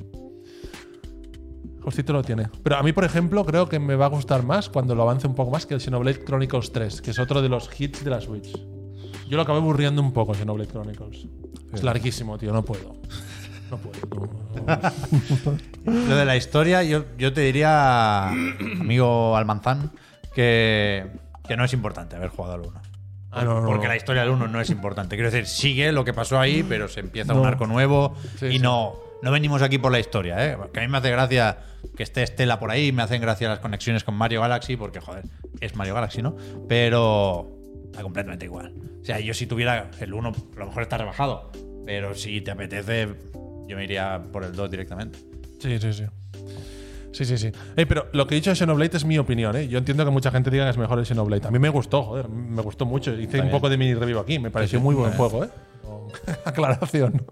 Justito lo tiene. Pero a mí, por ejemplo, creo que me va a gustar más cuando lo avance un poco más que el Xenoblade Chronicles 3, que es otro de los hits de la Switch. Yo lo acabé aburriendo un poco, Xenoblade Chronicles. Es larguísimo, tío, no puedo. No puedo. no. Lo de la historia, yo, yo te diría, amigo Almanzán, que, que no es importante haber jugado al 1. Ah, no, no, Porque la historia del 1 no es importante. Quiero decir, sigue lo que pasó ahí, pero se empieza un arco nuevo Sí, y sí. no, no venimos aquí por la historia. ¿eh? Que a mí me hace gracia que esté Estela por ahí, me hacen gracia las conexiones con Mario Galaxy, porque, joder, es Mario Galaxy, ¿no? Pero da completamente igual. O sea, yo si tuviera el 1, a lo mejor está rebajado, pero si te apetece, yo me iría por el 2 directamente. Sí, sí, sí. Sí, sí, sí. Pero lo que he dicho de Xenoblade es mi opinión, ¿eh? Yo entiendo que mucha gente diga que es mejor el Xenoblade. A mí me gustó, joder, me gustó mucho. Hice un poco de mini review aquí, me pareció muy buen juego, ¿eh? *laughs* Aclaración.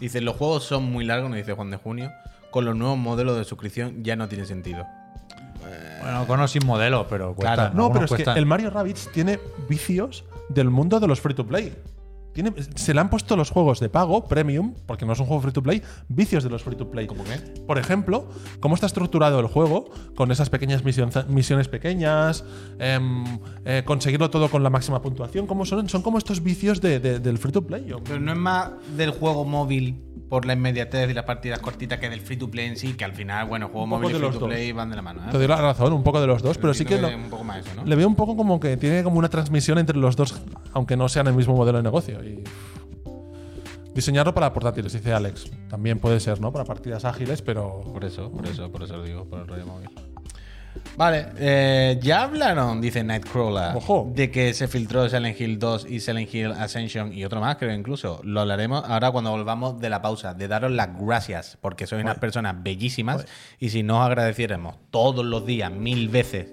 Dice, los juegos son muy largos, nos dice Juan de Junio. Con los nuevos modelos de suscripción ya no tiene sentido. Bueno, con o sin modelo, pero cuesta. Claro. No, pero es que el Mario Rabbids tiene vicios del mundo de los free to play. Tiene, se le han puesto los juegos de pago, premium, porque no es un juego free to play, vicios de los free to play. ¿Cómo qué? Por ejemplo, cómo está estructurado el juego, con esas pequeñas misiones, misiones pequeñas, em, eh, conseguirlo todo con la máxima puntuación, ¿cómo son? Son como estos vicios de- de- del free to play. yo- Pero no es más del juego móvil por la inmediatez y las partidas cortitas que del free to play en sí, que al final, bueno, juego móvil y free los to dos. play van de la mano. ¿eh? Te doy la razón, un poco de los dos, pero sí que Entiendo lo- un poco más eso, ¿no? le veo un poco como que tiene como una transmisión entre los dos, aunque no sean el mismo modelo de negocio. Y Diseñarlo para portátiles, dice Alex. También puede ser, ¿no? Para partidas ágiles, pero. Por eso, por eso, por eso lo digo, por el rollo móvil. Vale, eh, ya hablaron, dice Nightcrawler, Ojo. de que se filtró Silent Hill 2 y Silent Hill Ascension y otro más, creo incluso. Lo hablaremos ahora cuando volvamos de la pausa, de daros las gracias, porque sois unas personas bellísimas y si no os agradeciéramos todos los días, mil veces,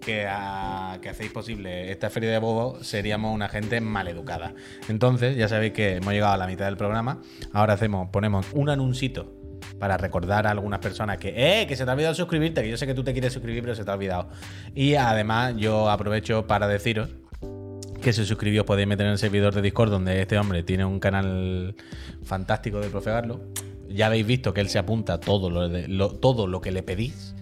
que, ah, que hacéis posible esta feria de bobo, seríamos una gente maleducada. Entonces, ya sabéis que hemos llegado a la mitad del programa. Ahora hacemos, ponemos un anuncito para recordar a algunas personas que, ¡eh! Que se te ha olvidado suscribirte, que yo sé que tú te quieres suscribir, pero se te ha olvidado. Y además, yo aprovecho para deciros que suscribís os podéis meter en el servidor de Discord donde este hombre tiene un canal fantástico de Profe Garlo. Ya habéis visto que él se apunta todo lo- todo lo que le pedís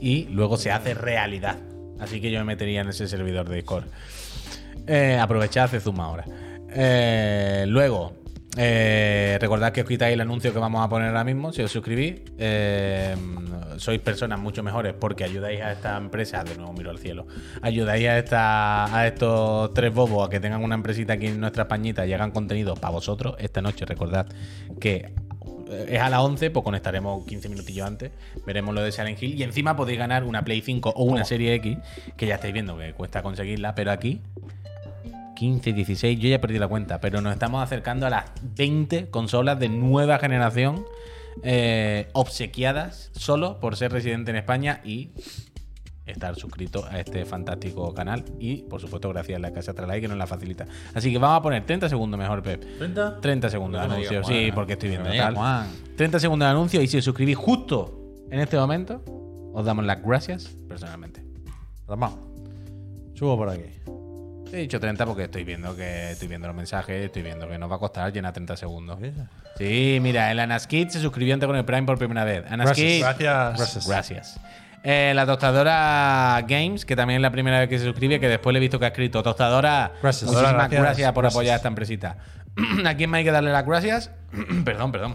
y luego se hace realidad. Así que yo me metería en ese servidor de Discord. Eh, aprovechad, hace zoom ahora. Eh, luego, eh, recordad que os quitáis el anuncio que vamos a poner ahora mismo si os suscribís. Eh, sois personas mucho mejores porque ayudáis a esta empresa, de nuevo miro al cielo, ayudáis a, esta, a estos tres bobos a que tengan una empresita aquí en nuestra Españita y hagan contenido para vosotros. Esta noche recordad que eh, es a las 11, pues conectaremos 15 minutillos antes, veremos lo de Silent Hill y encima podéis ganar una Play 5 o una Serie X, que ya estáis viendo que cuesta conseguirla, pero aquí 15, 16, yo ya perdí la cuenta, pero nos estamos acercando a las 20 consolas de nueva generación eh, obsequiadas solo por ser residente en España y estar suscrito a este fantástico canal y por supuesto gracias a la casa Tralay que nos la facilita. Así que vamos a poner 30 segundos mejor, Pep. ¿30? 30 segundos de No anuncio, sí, porque estoy viendo No tal. Juan. 30 segundos de anuncio y si os suscribís justo en este momento, os damos las gracias personalmente. Vamos. Subo por aquí. He dicho 30 porque estoy viendo que estoy viendo los mensajes, estoy viendo que nos va a costar llenar 30 segundos. Sí, mira, el Anaskid se suscribió antes con el Prime por primera vez. Anaskid, Gracias. Gracias. gracias. Eh, la tostadora Games, que también es la primera vez que se suscribe, que después le he visto que ha escrito tostadora. Gracias. Muchísimas Gracias. gracias, por Gracias. apoyar a esta empresita. ¿A quién me hay que darle las gracias? *clears throat* perdón, perdón.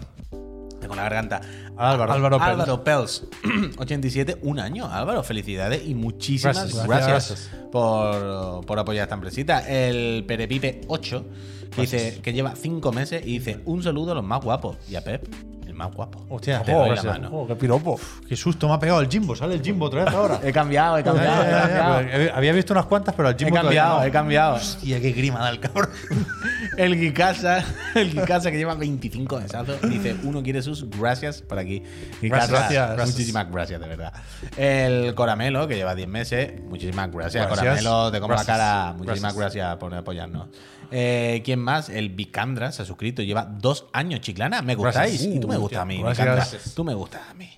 Tengo la garganta. Álvaro. Álvaro Pérez. Álvaro Pels, *clears throat* 87, un año. Álvaro, felicidades y muchísimas Gracias. gracias, Gracias. Por, por apoyar esta empresita. El Perepipe 8, que dice que lleva 5 meses y dice un saludo a los más guapos. Y a Pep, más guapo. Hostia, Te doy la mano. Ojo, qué piropo. Qué susto me ha pegado el Jimbo. Sale el Jimbo otra vez ahora. *laughs* He cambiado, he cambiado, ya, he ya, cambiado. ya, pero Había visto unas cuantas, pero el He Jimbo todavía cambiado, no. he cambiado. Hostia, qué grima da el cabrón. *laughs* El Gikasa, el Gikasa que lleva 25 mesazos, dice, uno quiere sus gracias por aquí. Gikasa, Gracias. Muchísimas gracias, de verdad. El Coramelo, que lleva 10 meses, muchísimas gracias. Gracias. Coramelo, te como la cara. Muchísimas Gracias. gracias, por apoyarnos. Eh, ¿Quién más? El Vicandra se ha suscrito, lleva dos años, chiclana. Me gustáis. Gracias. y tú me Uh, gustas a mí, gracias. Vicandra. Gracias. Tú me gustas a mí.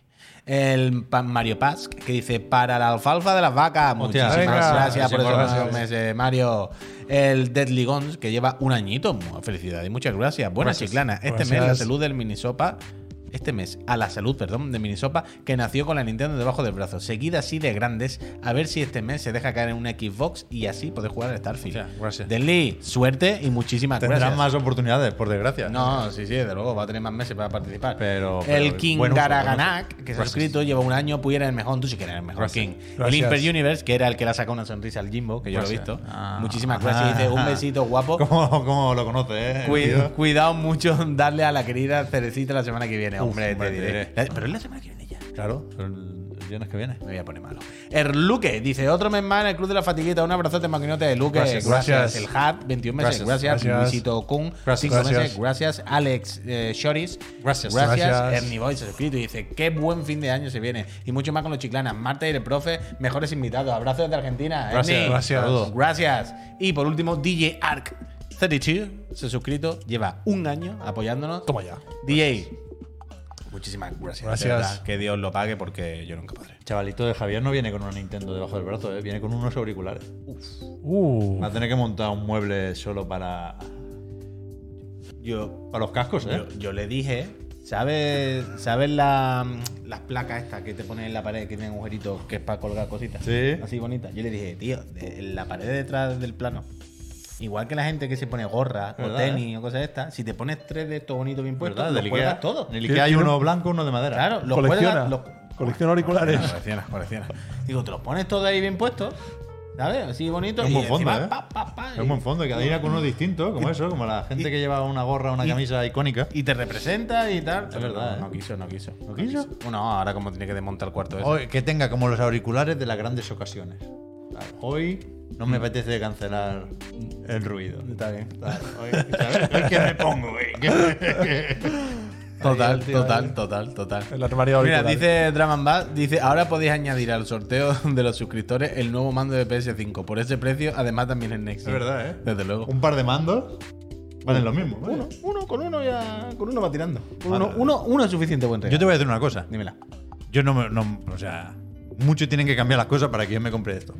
El Mario Paz, que dice, para la alfalfa de las vacas. Hostia, Muchísimas venga. gracias por esos buenos meses, Mario. El Deadly Guns, que lleva un añito. Felicidades y muchas gracias. Buenas, Gracias. chiclana. Este Gracias. mes la salud del Minisopa. Este mes, a la salud, perdón, de Minisopa, que nació con la Nintendo debajo del brazo. Seguida así de grandes, a ver si este mes se deja caer en una Xbox y así poder jugar al Starfield. Hostia, gracias. Suerte y muchísimas Tendrán gracias. más oportunidades, por desgracia. No, sí, sí, desde luego, va a tener más meses para participar. Pero- el King buen uso, Garaganak, buen uso. que se ha suscrito, lleva un año, pudiera el mejor, tú sí que eres el mejor Gracias. King. El. Imper Universe, que era el que le ha sacado una sonrisa al Jimbo, que yo lo he visto. Ah, Muchísimas gracias. Dice, un ajá. besito guapo. ¿Cómo, cómo lo conoce, eh? Cuidado mucho darle a la querida Cerecita la semana que viene, hombre, hombre, te diré. La- Pero es la semana que viene ya. Claro, el el viernes que viene. Me voy a poner malo. Erluque dice: Otro mes más en el Club de la Fatiguita. Un abrazote, maquinote de Luque. Gracias, gracias. El Hat, 21 meses. Gracias. Luisito Kun, Gracias, 5 gracias. meses. Gracias. Alex eh, Shoris. Gracias. Gracias. Ernie Boy se suscrito y dice: Qué buen fin de año se viene. Y mucho más con los chiclanas. Marta y el profe, mejores invitados. Abrazos desde Argentina. Gracias, Ernie. gracias. Saludos. Gracias. Y por último, DJ Arc 32 se ha suscrito. Lleva un año apoyándonos. Toma ya. DJ. Muchísimas gracias. Gracias. Que Dios lo pague porque yo nunca podré. Chavalito de Javier no viene con una Nintendo debajo del brazo, ¿eh? viene con unos auriculares. Uh. Va a tener que montar un mueble solo para, Yo, para los cascos, ¿eh? yo, yo le dije, ¿sabes sabes la, las placas estas que te ponen en la pared que tienen agujeritos que es para colgar cositas? Sí. Así bonitas. Yo le dije, tío, de- en la pared detrás del plano. Igual que la gente que se pone gorra o ¿Verdad, tenis o cosas de estas, si te pones tres de estos bonitos bien puestos, los cuelgas Ikea. todo. En el Ikea hay uno blanco, uno de madera. Claro, los Colecciona. cuelgas. Los... Colecciona auriculares. Colecciona, colecciona. Digo, te los pones todos ahí bien puestos ¿Sabes? Así bonito. Es un y buen fondo, encima, ¿eh? pa, pa, pa, Es un buen fondo, cada día con uno distinto, como eso, como la gente que lleva una gorra, una camisa icónica. Y te representa y tal. Pero verdad, no, ¿eh? no quiso, no quiso. ¿No quiso? Bueno, ahora como tiene que desmontar el cuarto ese. Hoy, que tenga como los auriculares de las grandes ocasiones. Hoy no me apetece cancelar el ruido. Está bien. *laughs* Hoy que me pongo, güey. *laughs* Total, total, total, total. El armario Mira, dice Draman Bad, dice, ahora podéis añadir al sorteo *laughs* de los suscriptores el nuevo mando de PS5. Por ese precio, además también el Next. Es verdad, ¿eh? Desde luego. Un par de mandos valen lo mismo. vaya. Uno, uno, con uno ya. Con uno va tirando. Con Vale. Uno, uno, uno es suficiente buen regalo. Yo te voy a decir una cosa. Dímela. Yo no me. no- o sea, mucho tienen que cambiar las cosas para que yo me compre esto.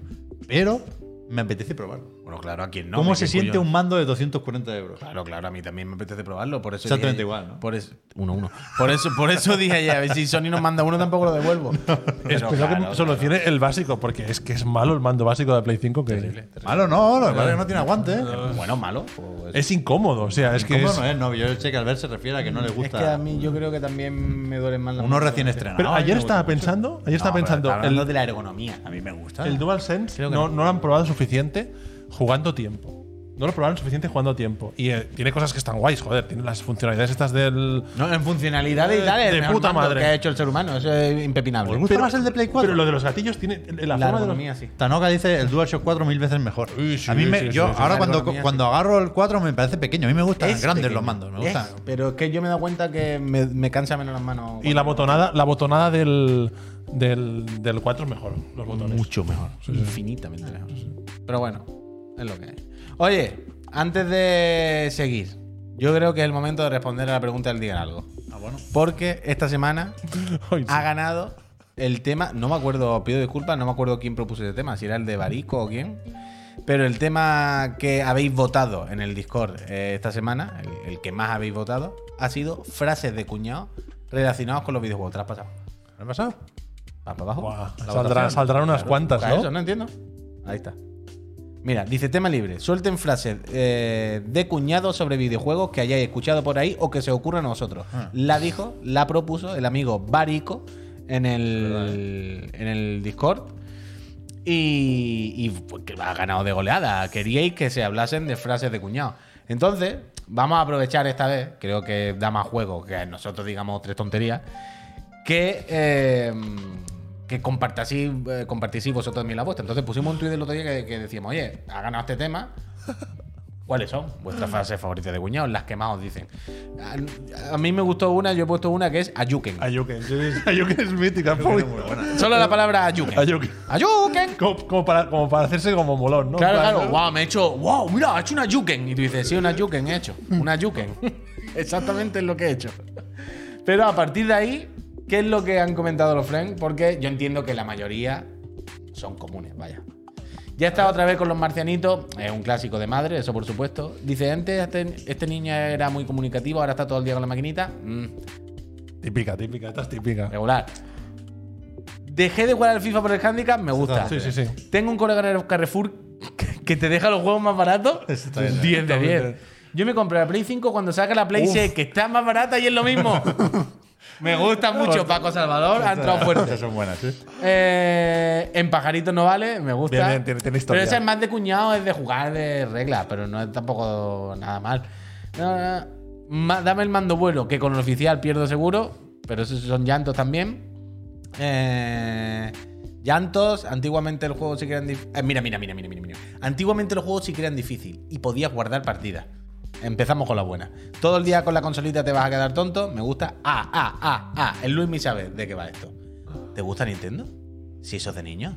Pero me apetece probarlo. Bueno, claro, a quien no. ¿Cómo se siente cuyo. un mando de 240 euros? Claro, claro, a mí también me apetece probarlo. Por eso Exactamente dije- igual, ¿no? Por eso, uno, uno. Por eso, por eso *laughs* dije ayer, a ver si Sony nos manda uno, tampoco lo devuelvo. *laughs* Pero Espero que claro, solucione el básico, porque es que es malo el mando básico de Play 5. Que Malo no, lo que pasa es que no tiene aguante. ¿eh? claro. Bueno, malo. pues- es incómodo. O sea, es que ¿Cómo es. no es? No, yo sé que Albert se refiere a que no le es gusta. que a mí yo creo que también me duelen más las Uno recién estrenado. Pero ayer estaba pensando, ayer estaba No, pero pensando, hablando el, de la ergonomía. A mí me gusta. el DualSense que no, no. no lo han probado suficiente jugando tiempo. No lo probaron suficiente jugando tiempo. Y eh, tiene cosas que están guays, joder. Tiene las funcionalidades estas del. No, en funcionalidades y tal, es De el mejor puta madre. que ha hecho el ser humano. Eso es impepinable. ¿Os gusta más el de Play 4? Pero lo de los gatillos tiene. La, La forma de los- sí. Tanoka dice el DualShock 4 mil veces mejor. Uy, sí, a mí me, sí, sí, yo sí, sí. ahora cuando, cuando agarro el 4 me parece pequeño. A mí me gustan Es grandes pequeño. los mandos. Me Es- gustan. pero es que yo me he dado cuenta que me, me cansa menos las manos. Y la botonada, la botonada del, del, del 4 es mejor. Los botones. Mucho mejor. Infinitamente mejor. Pero bueno, es lo que hay. Oye, antes de seguir, yo creo que es el momento de responder a la pregunta del Digan Algo. Ah, bueno. Porque esta semana *laughs* sí. ha ganado el tema, no me acuerdo, pido disculpas, no me acuerdo quién propuso ese tema, si era el de Barico o quién. Pero el tema que habéis votado en el Discord eh, esta semana, el, el que más habéis votado, ha sido frases de cuñado relacionados con los videojuegos. ¿Te lo has pasado? ¿Qué ha pasado? Va para abajo. Saldrán unas Claro, cuantas, ¿no? Eso, no entiendo. Ahí está. Mira, dice tema libre. Suelten frases eh, de cuñado sobre videojuegos que hayáis escuchado por ahí o que se ocurran a vosotros. Ah. La dijo, la propuso el amigo Barico en el, en el Discord. Y, y, pues, que ha ganado de goleada. Queríais que se hablasen de frases de cuñado. Entonces, vamos a aprovechar esta vez, creo que da más juego que nosotros digamos tres tonterías, que, eh, que compartáis, eh, compartís vosotros también la vuestra. Entonces pusimos un tuit del otro día que, que decíamos, oye, ha ganado este tema. *laughs* ¿Cuáles son vuestras frases favoritas de cuñado? Las que más os dicen. A, a mí me gustó una, yo he puesto una que es Ayuken. Ayuken. sí, sí, *laughs* Ayuken es mítica. muy buena. Solo la palabra Ayuken. Ayuken. Ayuken. Como, como para, como para hacerse como molón, ¿no? Claro, claro. Wow, me he hecho. Wow, mira, he hecho una Yuken. Y tú dices, sí, una Yuken he hecho. Una Yuken. *laughs* Exactamente es lo que he hecho. Pero a partir de ahí, ¿qué es lo que han comentado los friends? Porque yo entiendo que la mayoría son comunes, vaya. Ya está otra vez con los marcianitos. Es un clásico de madre, eso por supuesto. Dice, antes este, este niño era muy comunicativo, ahora está todo el día con la maquinita. Mm, Típica, típica. Esta es típica. regular. Dejé de jugar al FIFA por el handicap, me gusta. Sí, sí, sí. Tengo un colega en el Carrefour que te deja los juegos más baratos. *laughs* está bien, 10 de 10. Totalmente. Yo me compré la Play 5 cuando saca la Play 6, que está más barata y es lo mismo. *laughs* me gusta mucho Paco Salvador, ha entrado fuerte. Esas son buenas, ¿sí? Eh, en Pajaritos no vale, me gusta. Bien, bien, tiene- tiene historia. Pero ese es más de cuñado, es de jugar de reglas, pero no es tampoco nada mal. No, no, no. Ma- dame el mando vuelo, que con el oficial pierdo seguro, pero esos son llantos también. Eh, llantos, antiguamente el juego sí que eran dif- eh, mira, mira, mira, mira, mira, mira. Antiguamente los juegos sí que eran difícil y podías guardar partidas. Empezamos con la buena. Todo el día con la consolita te vas a quedar tonto. Me gusta. Ah, ah, ah, ah. El Luis me sabe de qué va esto. ¿Te gusta Nintendo? Si eso es de niño.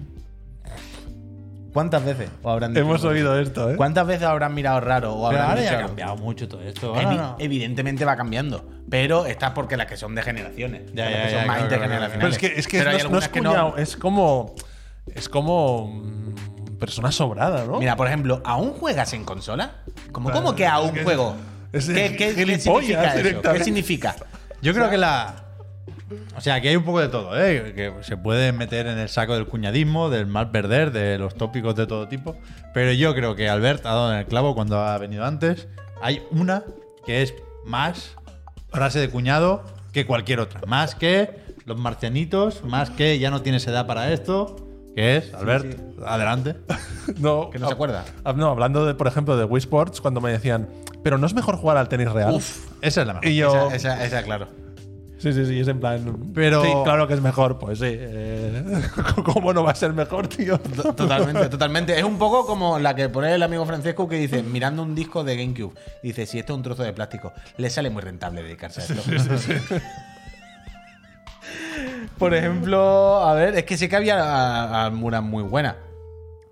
¿Cuántas veces os habrán dicho Hemos eso? oído esto, ¿eh? ¿Cuántas veces habrán mirado raro o habrán ahora ya dicho ha algo? cambiado mucho todo esto. Evi- Ahora no. Evidentemente va cambiando. Pero está porque las que son de generaciones. Ya, las ya, que ya, son más claro, claro, intergeneracionales. Pero es que, es que Pero no, hay es, no es que cuñado, es como. Es como. mm, persona sobrada, ¿no? Mira, por ejemplo, ¿aún juegas en consola? ¿Cómo, Claro, cómo que aún que- juego? es- ¿Qué, qué- significa eso? ¿Qué significa? Yo creo que la. O sea, que hay un poco de todo, ¿eh? Que se puede meter en el saco del cuñadismo, del mal perder, de los tópicos de todo tipo. Pero yo creo que Albert ha dado en el clavo cuando ha venido antes. Hay una que es más frase de cuñado que cualquier otra. Más que los marcianitos, más que ya no tienes edad para esto. ¿Qué es? Albert, sí. adelante. *laughs* No, Que no se acuerda. No, hablando, de, por ejemplo, de Wii Sports, cuando me decían, pero no es mejor jugar al tenis real. Uf, esa es la mejor. Y yo, Esa, esa, esa, claro. sí, sí, sí, es en plan. Pero- Sí, claro que es mejor, pues sí. eh, *laughs* ¿Cómo no va a ser mejor, tío? To- Totalmente, totalmente. Es un poco como la que pone el amigo Francesco que dice, *laughs* mirando un disco de GameCube, dice, si esto es un trozo de plástico, le sale muy rentable dedicarse a esto. Por ejemplo, a ver, es que sé que había almuras muy buenas.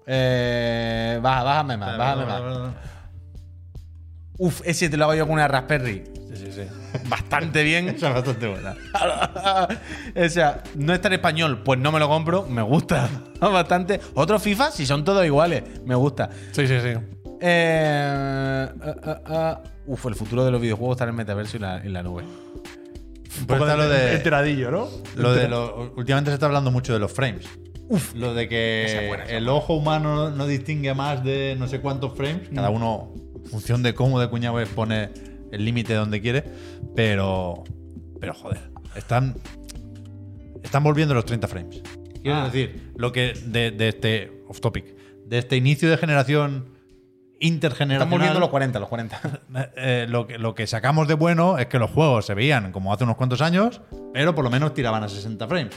Eh, baja, bájame más, bájame más. Uf, ese te lo hago yo con una Raspberry. Sí, sí, sí. *laughs* Bastante bien. *laughs* Esa es bastante buena. *laughs* o sea, no está en español, pues no me lo compro. Me gusta bastante. Otros FIFA, si son todos iguales, me gusta. Sí, sí, sí. Eh, eh, uf, el futuro de los videojuegos está en el metaverso y la, en la nube. Un poco está lo de- enteradillo, ¿no? Lo de lo- últimamente se está hablando mucho de los frames. Lo de que Esa es buena, esa es el ojo humano no distingue más de no sé cuántos frames. Cada Mm. uno, en función de cómo de cuñado es, pone el límite donde quiere. Pero. Pero joder. Están. Están volviendo los 30 frames. Quiero Ah. decir, lo que de, de este. Off topic. De este inicio de generación intergeneracional. Están volviendo los 40, los 40. *laughs* Eh, lo, que, lo que sacamos de bueno es que los juegos se veían como hace unos cuantos años, pero por lo menos tiraban a 60 frames.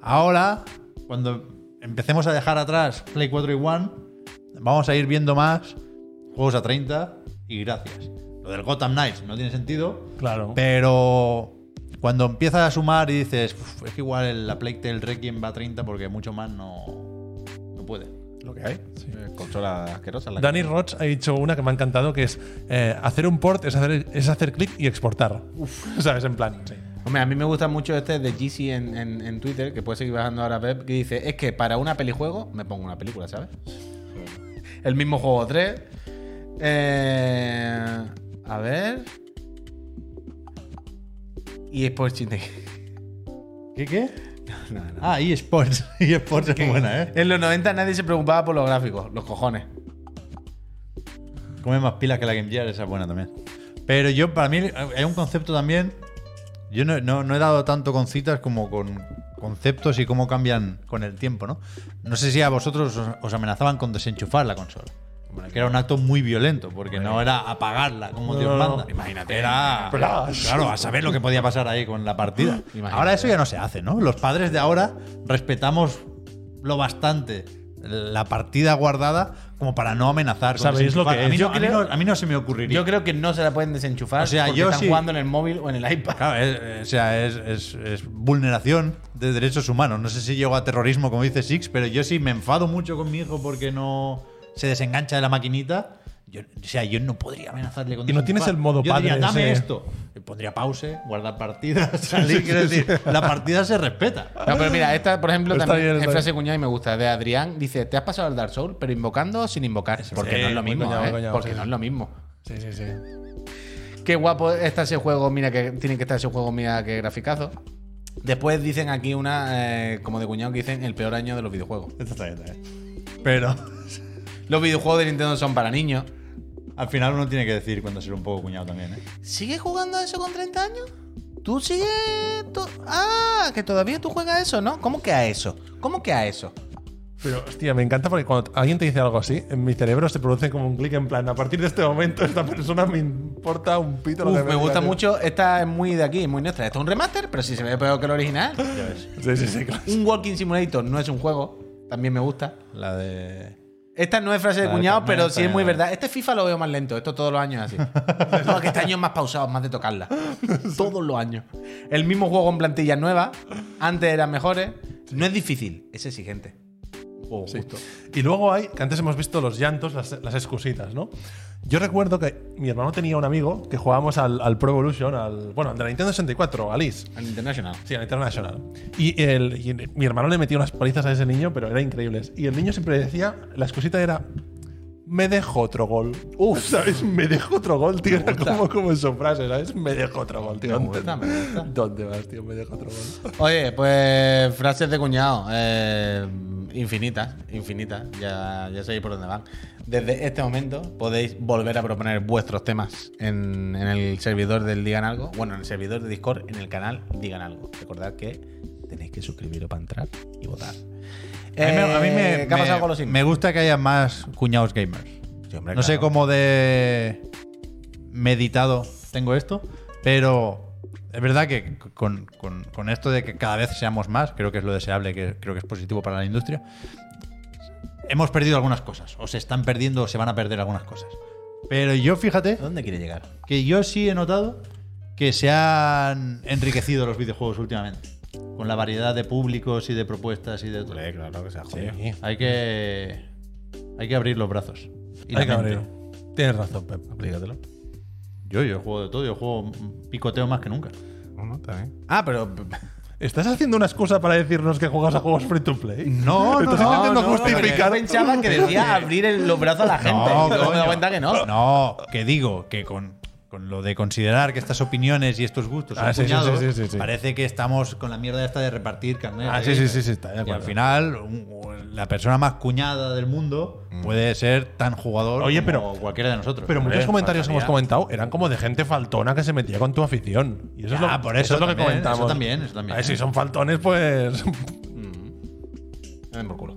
Ahora, cuando empecemos a dejar atrás Play 4 y One, vamos a ir viendo más juegos a 30 y gracias. Lo del Gotham Knights no tiene sentido, Claro. pero cuando empiezas a sumar y dices, "Uf, es que igual la Plague Tale Requiem va a 30 porque mucho más no, no puede. Lo que hay. Eh, Consola asquerosa. la Danny Roach ha dicho una que me ha encantado que es eh, hacer un port es hacer, es hacer clic y exportar. *laughs* ¿Sabes? En plan. sí. Hombre, a mí me gusta mucho este de GC en, en- en Twitter, que puede seguir bajando ahora Pep, que dice, es que para una pelijuego me pongo una película, ¿sabes? El mismo juego 3. Eh, a ver. Y Sports Chintek. ¿Qué qué? *laughs* No, no. Ah, eSports. *laughs* eSports es buena, ¿eh? En los 90 nadie se preocupaba por los gráficos, los cojones. Come más pilas que la Game Gear, esa es buena también. Pero yo, para mí, hay un concepto también. Yo no, no- no he dado tanto con citas como con conceptos y cómo cambian con el tiempo, ¿no? No sé si a vosotros os, os amenazaban con desenchufar la consola. Que era un acto muy violento, porque no era apagarla como No, Dios manda. Imagínate. Era. Claro, a saber lo que podía pasar ahí con la partida. Imagínate. Ahora eso ya no se hace, ¿no? Los padres de ahora respetamos lo bastante la partida guardada como para no amenazar. ¿Sabéis lo que a mí, no, Yo a mí creo- no- a mí no se me ocurriría. Yo creo que no se la pueden desenchufar O sea, porque yo están sí- jugando en el móvil o en el iPad. Claro, es- o sea, es, es- es vulneración de derechos humanos. No sé si llego a terrorismo, como dice Six, pero yo sí me enfado mucho con mi hijo porque no se desengancha de la maquinita. Yo, o sea, yo no podría amenazarle con Y no tienes el modo yo diría, padre dame ese". esto. Le pondría pause, guardar partidas, *laughs* salir. Quiero decir, la partida se respeta. No, pero mira, esta, por ejemplo, Está también bien, es frase cuñada y me gusta. De Adrián, dice, ¿te has pasado el Dark Souls, pero invocando o sin invocar? Porque sí, no es lo mismo, coñado, ¿eh? coñado, Porque sí, no es lo mismo. Sí, sí, sí. Qué guapo está ese juego, mira que tiene que estar ese juego, mira qué graficazo. Después dicen aquí una, eh, como de cuñado, que dicen el peor año de los videojuegos. Esto está bien, está bien. Pero *laughs* Los videojuegos de Nintendo son para niños. al final uno tiene que decir cuando ser un poco cuñado también, ¿eh? ¿Sigues jugando a eso con 30 años? ¿Tú sigues...? to- Ah, que todavía tú juegas a eso, ¿no? ¿Cómo que a eso? ¿Cómo que a eso? Pero, hostia, me encanta porque cuando alguien te dice algo así, en mi cerebro se produce como un clic en plan, a partir de este momento esta persona me importa un pito lo Uf, que me diga, gusta mucho. Esta es muy de aquí, muy nuestra. Esto es un remaster, pero si se ve peor que el original. Ya ves. Sí, sí, sí, claro. Un Walking Simulator no es un juego. También me gusta. La de. Esta no es frase de cuñado, pero sí es muy verdad. Este FIFA lo veo más lento. Esto todos los años es así. *laughs* No, que este año es más pausado, más de tocarla. *laughs* todos los años. El mismo juego en plantillas nuevas. Antes eran mejores. No es difícil, es exigente. Sí. Y luego hay, que antes hemos visto los llantos, las, las excusitas, ¿no? Yo recuerdo que mi hermano tenía un amigo que jugábamos al, al Pro Evolution, al, bueno, al de la Nintendo 64, Alice. El International. Sí, al International. Y, el, y mi hermano le metía unas palizas a ese niño, pero eran increíbles. Y el niño siempre decía, la excusita era, me dejo otro gol. Uf, *laughs* ¿sabes? Me dejo otro gol, tío. Era como, como en su frase, ¿sabes? Me dejo otro gol, tío. Me gusta, me *laughs* gusta. ¿Dónde vas, tío? Me dejo otro gol. *laughs* Oye, pues frases de cuñado. eh, infinitas, infinitas. Ya, ya sabéis por dónde van. Desde este momento podéis volver a proponer vuestros temas en, en el servidor del Digan Algo. Bueno, en el servidor de Discord, en el canal Digan Algo. Recordad que tenéis que suscribiros para entrar y votar. A mí, me, a mí me- Eh, ¿Qué ha me- pasado con los Sims? me gusta que haya más cuñados gamers. Sí, hombre, no sé claro. cómo de meditado tengo esto, pero es verdad que con, con- con esto de que cada vez seamos más, creo que es lo deseable, que creo que es positivo para la industria, hemos perdido algunas cosas, o se están perdiendo o se van a perder algunas cosas. Pero yo fíjate ¿A dónde quiere llegar? que yo sí he notado que se han enriquecido los videojuegos últimamente. Con la variedad de públicos y de propuestas y de todo. Hombre, claro que se ha jodido. Sí, Hay que. Hay que abrir los brazos. Y hay que mente. abrir. Tienes razón, Pep. Explícatelo. Yo, yo juego de todo, yo juego picoteo más que nunca. No, no, bien. Ah, pero. ¿Estás haciendo una excusa para decirnos que juegas a juegos free to play? No, *laughs* no, ¿Estás no, intentando no, justificar? Yo pensaba que decía *laughs* abrir el- los brazos a la gente. *laughs* No, me dado cuenta que no. No, que digo que con, con lo de considerar que estas opiniones y estos gustos son Ah, sí, sí, sí, parece que estamos con la mierda esta de repartir carnet. Ah, sí, sí, sí, sí, está de Y al final, un- la persona más cuñada del mundo puede ser tan jugador Oye, como pero- cualquiera de nosotros. Pero muchos comentarios que hemos comentado eran como de gente faltona que se metía con tu afición. Y eso es lo, por eso es lo que comentamos. eso también, eso también. A ver, si son faltones, pues. *laughs* Me den por culo.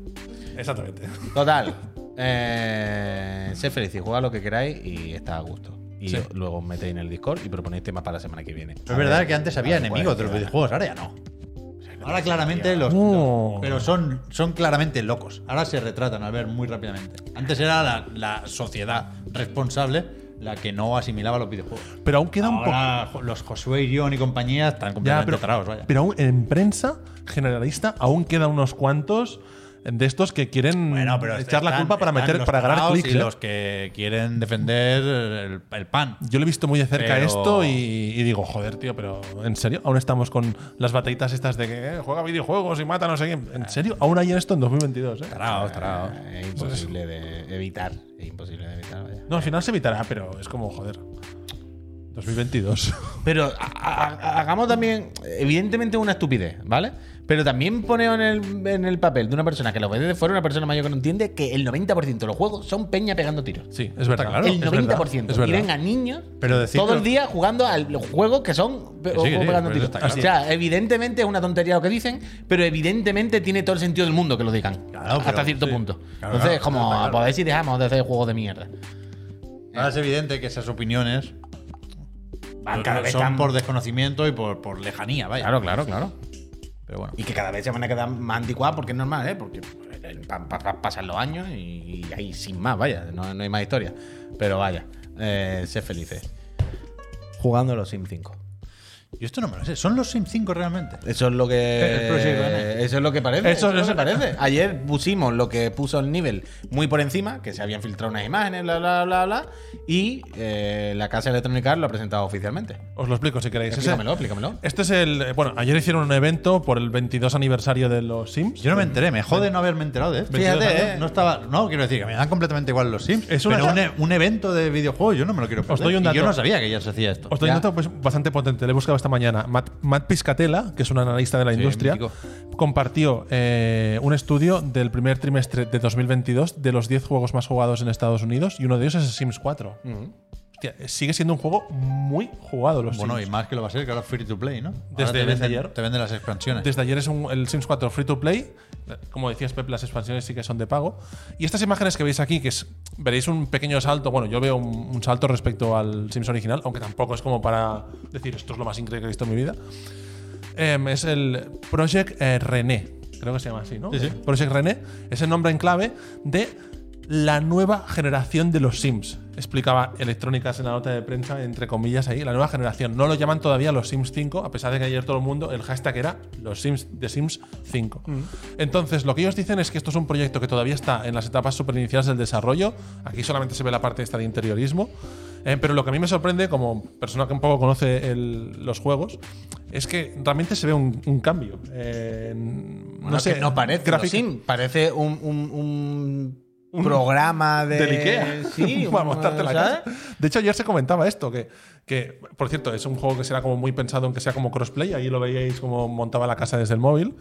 Exactamente. Total. Eh, sé feliz y juega lo que queráis y está a gusto. Y Sí. luego metéis en el Discord y proponéis temas para la semana que viene. es verdad que antes había enemigos de los videojuegos, ahora ya no. Ahora claramente los. Oh. Pero son, son claramente locos. Ahora se retratan al ver muy rápidamente. Antes era la, la sociedad responsable la que no asimilaba los videojuegos. Pero aún queda un poco. Ahora los Josué Irión y compañía están Ya, completamente pero, tarados, vaya. pero aún en prensa generalista aún quedan unos cuantos de estos que quieren Bueno, pero echar la están- culpa para meter para ganar clics. Y ¿eh? los que quieren defender el, el pan. Yo lo he visto muy de cerca Pero- esto y, y digo, joder, tío, pero ¿en serio? Aún estamos con las batallitas estas de que eh, juega videojuegos y mata a no sé quién. ¿En serio? Aún hay esto en 2022, ¿eh? Tarados, tarados. Eh, Es imposible de evitar. Es imposible de evitar, vaya. No, al final se evitará, pero es como, joder. 2022. Pero a- a- hagamos también, evidentemente una estupidez, ¿vale? Pero también poneo en el, en el papel de una persona que lo ve desde fuera, una persona mayor que no entiende, que el 90% de los juegos son peña pegando tiros. Sí, es verdad. claro. el es 90%. verdad, es y verdad. ven a niños Pero decir todo el día jugando a los juegos que son sí, sí, pegando tiros. está O claro. sea, evidentemente es una tontería lo que dicen, pero evidentemente tiene todo el sentido del mundo que lo digan. Claro, hasta pero- cierto punto. Claro, Entonces, claro, como, claro. pues a ver si dejamos de hacer juegos de mierda. Ahora es evidente que esas opiniones Van cada vez son tan- por desconocimiento y por, por lejanía, vaya. Claro, claro, claro. Pero bueno. Y que cada vez se van a quedar más anticuadas porque es normal, ¿eh? Porque pa- pasan los años y, y ahí sin más, vaya, no, no hay más historia. Pero vaya, eh, sé felices. Jugando los Sim 5. Yo esto no me lo sé. ¿Son los Sims 5 realmente? Eso es lo que. El Rene. Eso es lo que parece. Eso- Eso, es lo eso- que parece. Ayer pusimos lo que puso el nivel muy por encima, que se habían filtrado unas imágenes, bla, bla, bla, bla. Y eh, la casa Electronic Arts lo ha presentado oficialmente. Os lo explico si queréis. Explícamelo, explícamelo. Este es el. eh, Bueno, ayer hicieron un evento por el 22 aniversario de los Sims. Yo no me enteré, me jode no haberme enterado de esto. 22 Fíjate. ¿eh? No estaba. No, quiero decir que me dan completamente igual los Sims. Es una- pero un, e- un evento de videojuegos, yo no me lo quiero perder. doy un Y yo no sabía que ya se hacía esto. Os doy Ya. un dato pues, bastante potente, le he buscado esta mañana. Matt, Matt Piscatella, que es un analista de la Sí, industria, mítico. compartió eh, un estudio del primer trimestre de 2022 de los 10 juegos más jugados en Estados Unidos y uno de ellos es Sims 4. Hostia, sigue siendo un juego muy jugado los Bueno, Sims. y más que lo va a ser, que ahora es free to play, ¿no? Desde- te desde venden, ayer. te venden las expansiones. Desde ayer es un- el Sims 4 free to play. Como decías, Pep, las expansiones sí que son de pago. Y estas imágenes que veis aquí, que es, veréis un pequeño salto. Bueno, yo veo un, un salto respecto al Sims original, aunque tampoco es como para decir esto es lo más increíble que he visto en mi vida. Em, es el Project eh, René. Creo que se llama así, ¿no? Sí, sí. Project René es el nombre en clave de la nueva generación de los Sims. Explicaba Electrónicas en la nota de prensa, entre comillas ahí, la nueva generación. No lo llaman todavía los Sims 5, a pesar de que ayer todo el mundo, el hashtag era los Sims de Sims 5. Entonces, lo que ellos dicen es que esto es un proyecto que todavía está en las etapas superiniciales del desarrollo. Aquí solamente se ve la parte esta de interiorismo. Eh, pero lo que a mí me sorprende, como persona que un poco conoce el- los juegos, es que realmente se ve un, un cambio. Eh, Bueno, no sé, no parece Sim, parece un, un- un programa de. del Ikea. Sí, *laughs* para un- montarte la ¿sabes? casa. De hecho, ayer se comentaba esto, que, que, por cierto, es un juego que será como muy pensado en que sea como crossplay. Ahí lo veíais como montaba la casa desde el móvil.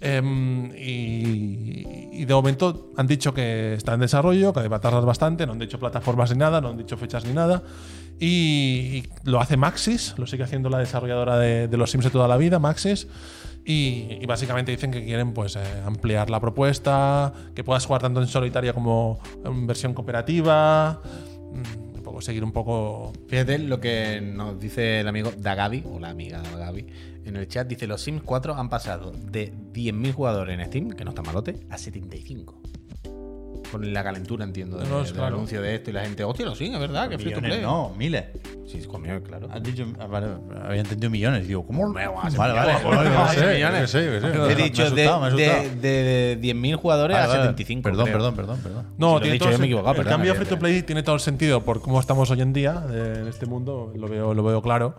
Em, y, y de momento han dicho que está en desarrollo, que va a tardar bastante, no han dicho plataformas ni nada, no han dicho fechas ni nada. Y, y lo hace Maxis, lo sigue haciendo la desarrolladora de, de los Sims de toda la vida, Maxis. Y, básicamente dicen que quieren pues, eh, ampliar la propuesta, que puedas jugar tanto en solitaria como en versión cooperativa. mm, poco seguir un poco. Fíjate lo que nos dice el amigo Dagabi, o la amiga Dagabi, en el chat. Dice: Los Sims 4 han pasado de 10.000 jugadores en Steam, que no está malote, a 75. Con la calentura, entiendo, de- No, del claro. anuncio de esto y la gente, hostia, Sims, es verdad, que free to Millones, play. no, miles. Sí, coño, claro. Has dicho, ah, vale, había entendido millones. Digo, ¿cómo? Vale, vale. millones. Vale, sé, millones. He dicho de, de, de- de 10.000 jugadores Vale, a vale. 75. Perdón, perdón, perdón, perdón. No, tiene dicho todo yo, me he el- equivocado, El perdona, cambio free to play tiene todo el sentido por cómo estamos hoy en día eh, en este mundo, lo veo, lo veo claro.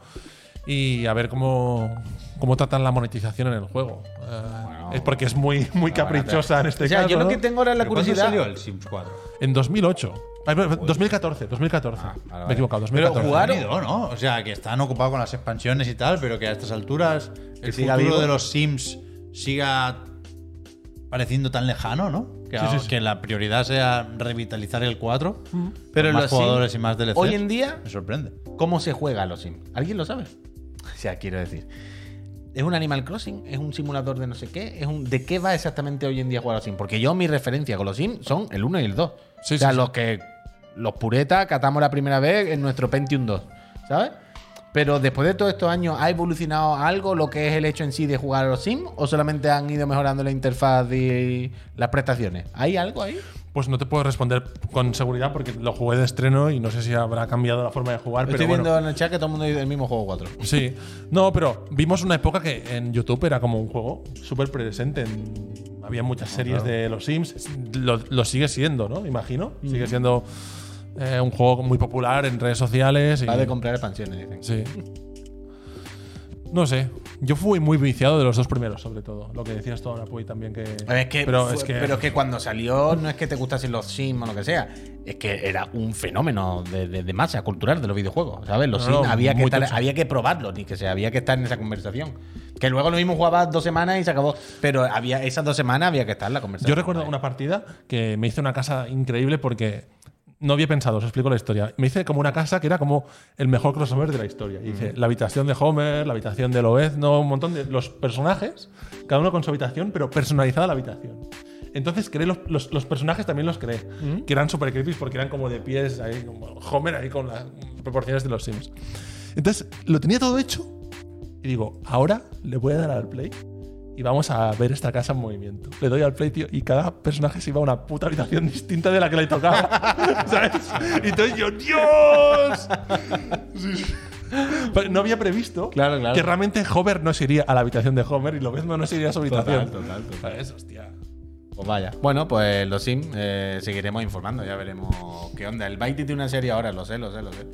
Y a ver cómo, cómo tratan la monetización en el juego. Eh, Es porque es muy, muy caprichosa en este O sea, caso. yo lo ¿no? que tengo ahora es la ¿Pero cuándo curiosidad. salió el Sims 4? En 2008. Ay, perdón, 2014, 2014. Ah, vale, Me he equivocado, Pero 2014. jugar- Han ido, ¿no? O sea, que están ocupados con las expansiones y tal, pero que a estas alturas el siga futuro vivo. de los Sims siga pareciendo tan lejano, ¿no? Que, Sí, sí, sí. que la prioridad sea revitalizar el 4. Pero más los jugadores y más DLC. Hoy en día, Me sorprende. ¿cómo se juega a los Sims? ¿Alguien lo sabe? *laughs* O sea, quiero decir. ¿Es un Animal Crossing? ¿Es un simulador de no sé qué? ¿Es un... ¿De qué va exactamente hoy en día jugar a los Sims? Porque yo mi referencia con los Sims son el 1 y el 2. Sí, o sea, sí, sí. los que los puretas catamos la primera vez en nuestro Pentium 2, ¿sabes? Pero después de todos estos años, ¿ha evolucionado algo lo que es el hecho en sí de jugar a los Sims? ¿O solamente han ido mejorando la interfaz y las prestaciones? ¿Hay algo ahí? Pues no te puedo responder con seguridad porque lo jugué de estreno y no sé si habrá cambiado la forma de jugar. Estoy pero bueno. viendo en el chat que todo el mundo dice el mismo juego 4. Sí, no, pero vimos una época que en YouTube era como un juego súper presente. en- había muchas series de los Sims. Lo, lo sigue siendo, ¿no? Imagino. Sigue siendo eh, un juego muy popular en redes sociales. Y, Va de comprar expansiones, dicen. sí. No sé. Yo fui muy viciado de los dos primeros, sobre todo. Lo que decías tú ahora, Puy, también que. Es que, pero fue- es que. pero es que cuando salió no es que te gustasen los Sims o lo que sea, es que era un fenómeno de, de- de masa cultural de los videojuegos, ¿sabes? Los No, Sims no, había que, estar, había que probarlos, ni que se había que estar en esa conversación. Que luego lo mismo jugabas dos semanas y se acabó. Pero había esas dos semanas había que estar en la conversación. Yo recuerdo una partida que me hice una casa increíble porque no había pensado, os explico la historia. Me hice como una casa que era como el mejor crossover de la historia. Y hice la habitación de Homer, la habitación de Lobezno, un montón de los personajes, cada uno con su habitación, pero personalizada la habitación. Entonces creé los, los- los personajes también los creé, que eran super creepy porque eran como de pies, ahí, como Homer ahí con las proporciones de los Sims. Entonces lo tenía todo hecho y digo, ahora le voy a dar al play y vamos a ver esta casa en movimiento. Le doy al play, tío, y cada personaje se iba a una puta habitación distinta de la que le tocaba. *laughs* ¿Sabes? Y entonces yo, ¡Dios! Sí. Pero no había previsto Claro, claro. que realmente Homer no se iría a la habitación de Homer y lo mismo no se iría a su habitación. Total, total, total. ¿Sabes? Hostia. Pues vaya. Bueno, pues los Sims eh, seguiremos informando, ya veremos qué onda. El Byte tiene una serie ahora, lo sé, lo sé, lo sé.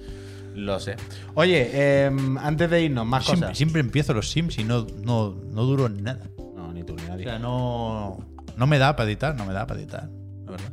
Lo sé. Oye, em, antes de irnos, más Siempre, cosas. siempre empiezo los Sims y no, no, no duro en nada. No, ni tú ni O nadie. sea, no, no me da para editar, no me da para editar, la verdad.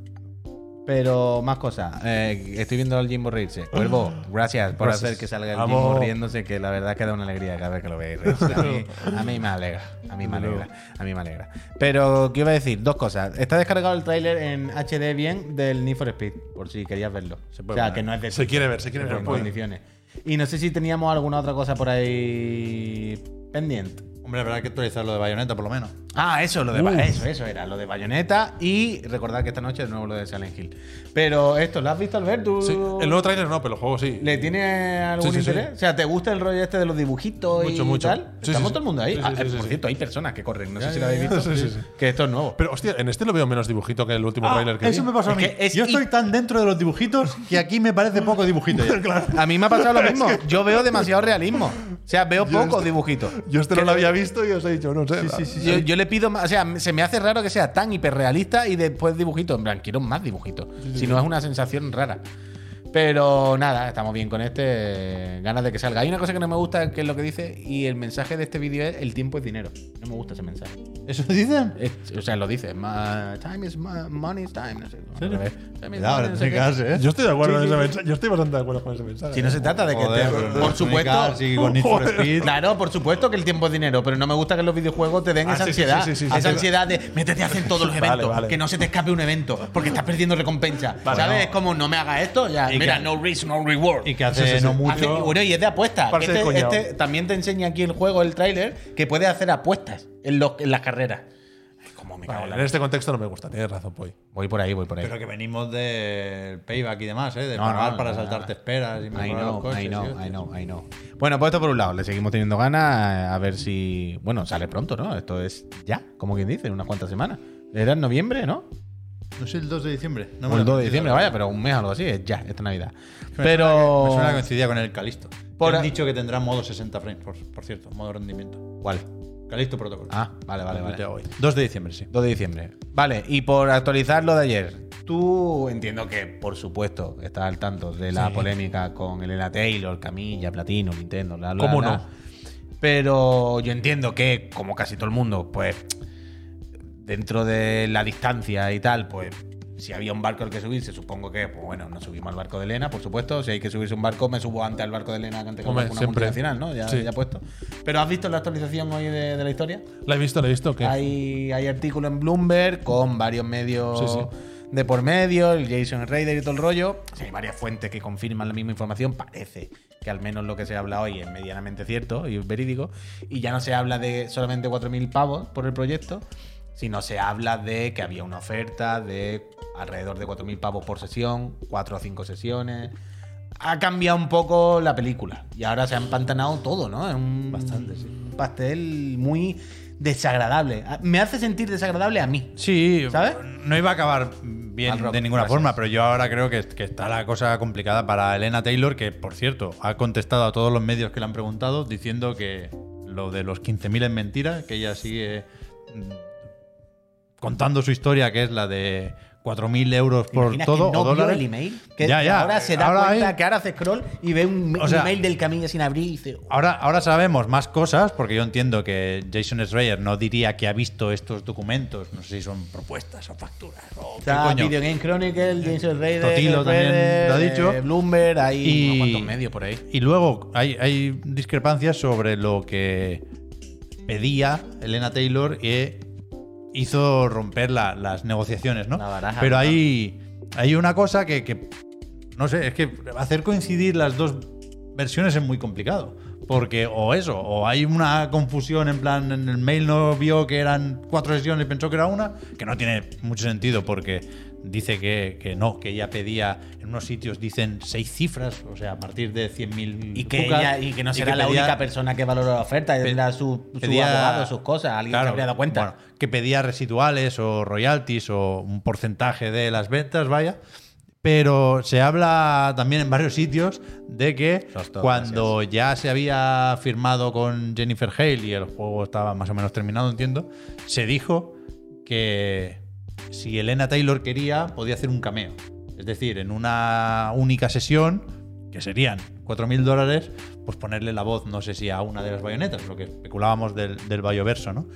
Pero más cosas. Eh, estoy viendo al Jimbo reírse. Cuervo, gracias por Gracias. hacer que salga el Vamos. Jimbo riéndose, que la verdad que da una alegría cada vez que lo veis. *laughs* A mí, a mí me alegra. A mí me alegra. A mí me alegra. Pero, ¿qué iba a decir? Dos cosas. Está descargado el tráiler en HD bien del Need for Speed, por si querías verlo. Se O sea, que no es de Se quiere ver, se quiere en ver. Puy. condiciones. Y no sé si teníamos alguna otra cosa por ahí pendiente. Hombre, habrá que actualizar lo de Bayonetta por lo menos. Ah, eso, lo de Ba- eso, eso era, lo de Bayonetta y recordar que esta noche de nuevo lo de Silent Hill. Pero esto, ¿lo has visto Albert? ¿Tú Sí, el nuevo trailer no, pero el juego sí. ¿Le tiene algún Sí, sí, sí. interés? O sea, ¿te gusta el rollo este de los dibujitos Mucho, y mucho. tal? Estamos todo el mundo ahí. Ah, por cierto, hay personas que corren, no sé si lo habéis visto. Sí, sí, sí. Que esto es nuevo. Pero hostia, en este lo veo menos dibujito que el último trailer que Ah, eso vi. me pasó a mí. Es Yo estoy tan dentro de los dibujitos que aquí me parece poco dibujito. *laughs* A mí me ha pasado lo mismo. Yo veo *laughs* demasiado realismo. O sea, veo pocos dibujitos. Yo este no lo había visto y os he dicho, no sé. Yo, yo le pido más, o sea, se me hace raro que sea tan hiperrealista y después dibujito. En plan, quiero más dibujitos. Si no es una sensación rara. Pero nada, estamos bien con este. Ganas de que salga. Hay una cosa que no me gusta, que es lo que dice, y el mensaje de este vídeo es: el tiempo es dinero. No me gusta ese mensaje. ¿Eso dicen? Es- o sea, lo dice: "Ma- time is mo- money is time. No sé. cases, ¿eh? Yo estoy de acuerdo Sí, con sí, ese sí. mensaje. Yo estoy bastante de acuerdo con ese mensaje. Si no se trata de que Joder, te- por Electronic supuesto, Arts y con Need for Joder. Speed. Claro, por supuesto que el tiempo es dinero, pero no me gusta que los videojuegos te den Ah, esa ansiedad. sí, sí, sí, esa sí. ansiedad de métete a hacer todos los *laughs* Vale, eventos, vale. que no se te escape un evento, porque estás perdiendo recompensa. Vale, ¿Sabes? no. Es como no me hagas esto, ya. Y Mira, que- no risk, no reward. Y que hace Sí, sí, sí. no Hace- mucho. bueno, y es de apuestas. Este, este también te enseña aquí el juego, el tráiler, que puedes hacer apuestas en, los- en las carreras. Ay, cómo me cago Vale, en este contexto no me gusta, tienes razón, Poy. Voy por ahí, voy por ahí. Pero que venimos del payback y demás, ¿eh? De No, pagar no, para no, saltarte no. esperas y I mejorar los know, coches. I know, sí, I know, I know. Bueno, pues esto por un lado, le seguimos teniendo ganas a ver si. Bueno, sale pronto, ¿no? Esto es ya, como quien dice, en unas cuantas semanas. Era en noviembre, ¿no? No sé, el 2 de diciembre. No o me el lo 2 de diciembre, vaya, pero un mes o algo así, es ya, esta Navidad. Me suena Pero. que- Me suena que coincidía con el Calisto. Por han dicho que tendrá modo 60 frames, por, por cierto, modo rendimiento. ¿Cuál? Calisto Protocol. Ah, vale, vale, vale. Hoy. 2 de diciembre, sí. 2 de diciembre. Vale, y por actualizar lo de ayer, tú entiendo que, por supuesto, estás al tanto de la Sí. polémica con Elena Taylor, Camilla, Platino, Nintendo, bla, bla, ¿Cómo bla. no? Pero yo entiendo que, como casi todo el mundo, pues, dentro de la distancia y tal, pues, si había un barco al que subirse, supongo que, pues bueno, nos subimos al barco de Elena, por supuesto. Si hay que subirse un barco, me subo antes al barco de Elena que antes que una multinacional, ¿no? Ya, Sí. ya puesto. Pero ¿has visto la actualización hoy de, de la historia? La he visto, la he visto. Hay, hay artículo en Bloomberg con varios medios Sí, sí. de por medio, el Jason Raider y todo el rollo. Sea, hay varias fuentes que confirman la misma información. Parece que al menos lo que se habla hoy es medianamente cierto y verídico. Y ya no se habla de solamente 4.000 pavos por el proyecto, sino se habla de que había una oferta de alrededor de 4.000 pavos por sesión, 4 o 5 sesiones. Ha cambiado un poco la película y ahora se ha empantanado todo, ¿no? Es un, Bastante, sí. pastel muy desagradable. Ah, Me hace sentir desagradable a mí. Sí, ¿Sabes? no iba a acabar bien rock, de ninguna gracias. forma, pero yo ahora creo que, que está la cosa complicada para Elena Taylor, que por cierto ha contestado a todos los medios que le han preguntado diciendo que lo de los 15.000 es mentira, que ella sigue mm, contando su historia, que es la de 4.000 euros ¿Te por todo que no o dólares. el email? Que Ya, ya. ahora se da Ahora cuenta hay- que ahora hace scroll y ve un, O un sea- email del camino sin abrir y dice. Ahora, ahora sabemos más cosas, porque yo entiendo que Jason Schreier no diría que ha visto estos documentos. No sé si son propuestas o facturas o Está coño. Video Game Chronicle, Jason Raider, Totilo también lo ha dicho. eh, Bloomberg, hay Y- unos cuantos medios por ahí. Y luego hay, hay discrepancias sobre lo que pedía Elena Taylor e hizo romper la- las negociaciones, ¿no? La baraja, Pero hay, hay una cosa que, que, no sé, es que hacer coincidir las dos versiones es muy complicado. Porque o eso, o hay una confusión en plan, en el mail no vio que eran cuatro sesiones y pensó que era una, que no tiene mucho sentido porque dice que, que no, que ella pedía, en unos sitios dicen seis cifras, o sea, a partir de 100.000 Y que, cucas, ella, y que no será la pedía- única persona que valoró la oferta, tendrá su, su pedía- abogado, sus cosas, alguien Claro, se habría dado cuenta. bueno, que pedía residuales o royalties o un porcentaje de las ventas, vaya. Pero se habla también en varios sitios de que todo, cuando ya se había firmado con Jennifer Hale y el juego estaba más o menos terminado, entiendo, se dijo que si Elena Taylor quería, podía hacer un cameo. Es decir, en una única sesión, que serían 4.000 dólares, pues ponerle la voz, no sé si a una de las bayonetas, lo que especulábamos del, del Bayoverso, ¿no?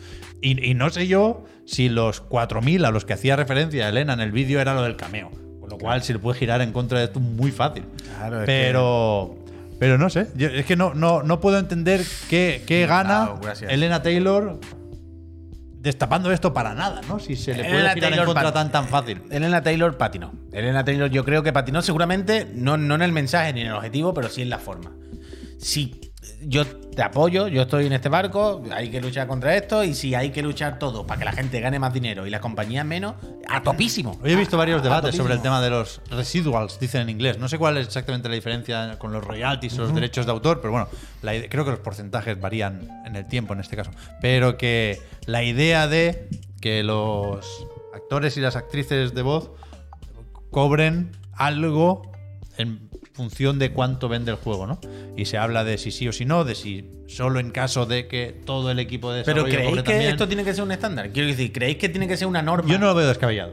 Y, y no sé yo si los 4.000 a los que hacía referencia Elena en el vídeo era lo del cameo. Con lo cual se le puede girar en contra de esto muy fácil. Claro, pero, pero no sé. Yo- es que no, no, no puedo entender qué, qué gana. Elena Taylor destapando esto para nada, ¿no? Si se le puede Elena girar en Taylor contra tan tan fácil. Elena Taylor patinó. Elena Taylor yo creo que patinó seguramente, no, no en el mensaje ni en el objetivo, pero sí en la forma. Si yo te apoyo, yo estoy en este barco, hay que luchar contra esto y si hay que luchar todo para que la gente gane más dinero y las compañías menos, a topísimo. Hoy he visto varios a debates sobre el tema de los residuals, dicen en inglés. No sé cuál es exactamente la diferencia con los royalties o los derechos de autor, pero bueno, la creo que los porcentajes varían en el tiempo en este caso. Pero que la idea de que los actores y las actrices de voz cobren algo en función de cuánto vende el juego, ¿no? Y se habla de si sí o si no, de si solo en caso de que todo el equipo de Pero desarrollo ¿creéis cobre que también. esto tiene que ser un estándar? Quiero decir, ¿creéis que tiene que ser una norma? Yo no lo veo descabellado.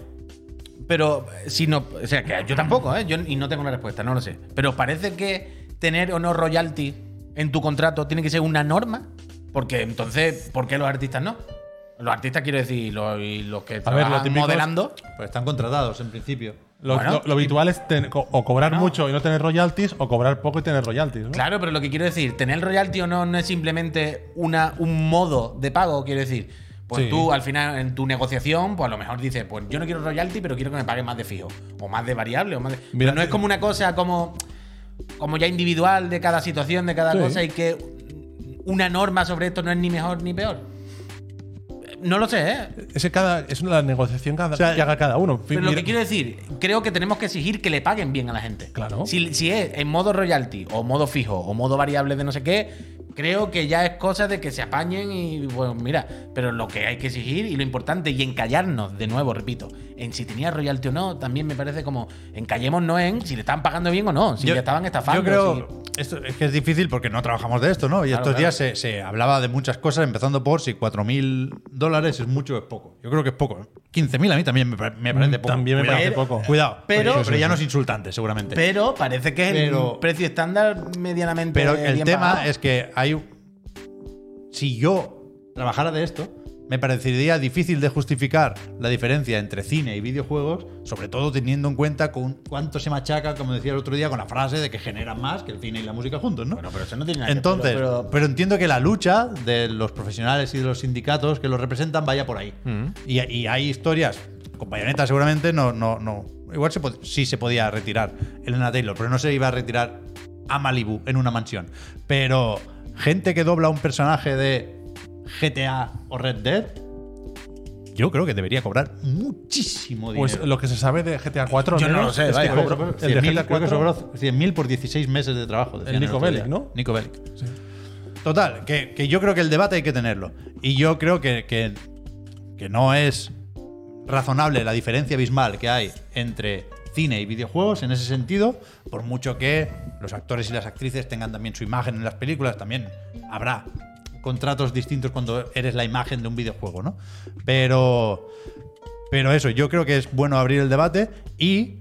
Pero eh, si no. O sea, que yo tampoco, ¿eh? Yo, y no tengo una respuesta, no lo sé. Pero ¿os parece que tener o no royalty en tu contrato tiene que ser una norma? Porque entonces, ¿por qué los artistas no? Los artistas, quiero decir, los, que lo trabajan típico es- modelando. Pues están contratados en principio. Lo, Bueno, lo- lo habitual es ten- co- o cobrar No. mucho y no tener royalties o cobrar poco y tener royalties. ¿no? Claro, pero lo que quiero decir, tener royalty o no no es simplemente una, un modo de pago, quiero decir. Pues Sí. tú al final en tu negociación, pues a lo mejor dices, pues yo no quiero royalty, pero quiero que me paguen más de fijo. O más de variable, o más de. Mira, pero no es como una cosa como, como ya individual de cada situación, de cada Sí. cosa, y que una norma sobre esto no es ni mejor ni peor. No lo sé, ¿eh? Ese cada, es una negociación cada, O sea, que haga cada uno. Pero lo que quiero decir, creo que tenemos que exigir que le paguen bien a la gente. Claro. Si, si es en modo royalty, o modo fijo, o modo variable de no sé qué, creo que ya es cosa de que se apañen y, bueno, mira. Pero lo que hay que exigir y lo importante, y encallarnos, de nuevo, repito, en si tenía royalty o no, también me parece como encallémonos en si le estaban pagando bien o no, si Yo- le estaban estafando. Yo creo. si- Esto es que es difícil porque no trabajamos de esto, ¿no? Y Claro, estos claro. días se, se hablaba de muchas cosas, empezando por si 4.000 dólares es mucho o es poco. Yo creo que es poco. ¿eh? 15.000 a mí también me, pare- me parece Mm, poco. también me Cuidado. parece poco. Cuidado. Pero- pero, ya no es insultante, seguramente. Pero parece que es Pero- el precio estándar medianamente. Pero el tema pagado. es que hay. Si yo trabajara de esto, me parecería difícil de justificar la diferencia entre cine y videojuegos, sobre todo teniendo en cuenta con cuánto se machaca, como decía el otro día, con la frase de que generan más que el cine y la música juntos, ¿no? Bueno, pero eso no tiene nada que ver, Entonces, pero- pero, entiendo que la lucha de los profesionales y de los sindicatos que los representan vaya por ahí. Mm. Y, y hay historias, con Bayonetta seguramente no, no, no. Igual se sí se podía retirar Elena Taylor, pero no se iba a retirar a Malibu en una mansión. Pero gente que dobla un personaje de GTA o Red Dead, yo creo que debería cobrar muchísimo dinero. Pues lo que se sabe de GTA 4 Yo no lo sé, es que vaya. cobró- el de 100.000, GTA creo que 4 sobró 100.000 por 16 meses de trabajo. El Nico Bellic. ¿no? Nico Bellic. Total, que, que yo creo que el debate hay que tenerlo. Y yo creo que, que, que no es razonable la diferencia abismal que hay entre cine y videojuegos en ese sentido, por mucho que los actores y las actrices tengan también su imagen en las películas, también habrá contratos distintos cuando eres la imagen de un videojuego, ¿no? Pero, pero eso, yo creo que es bueno abrir el debate y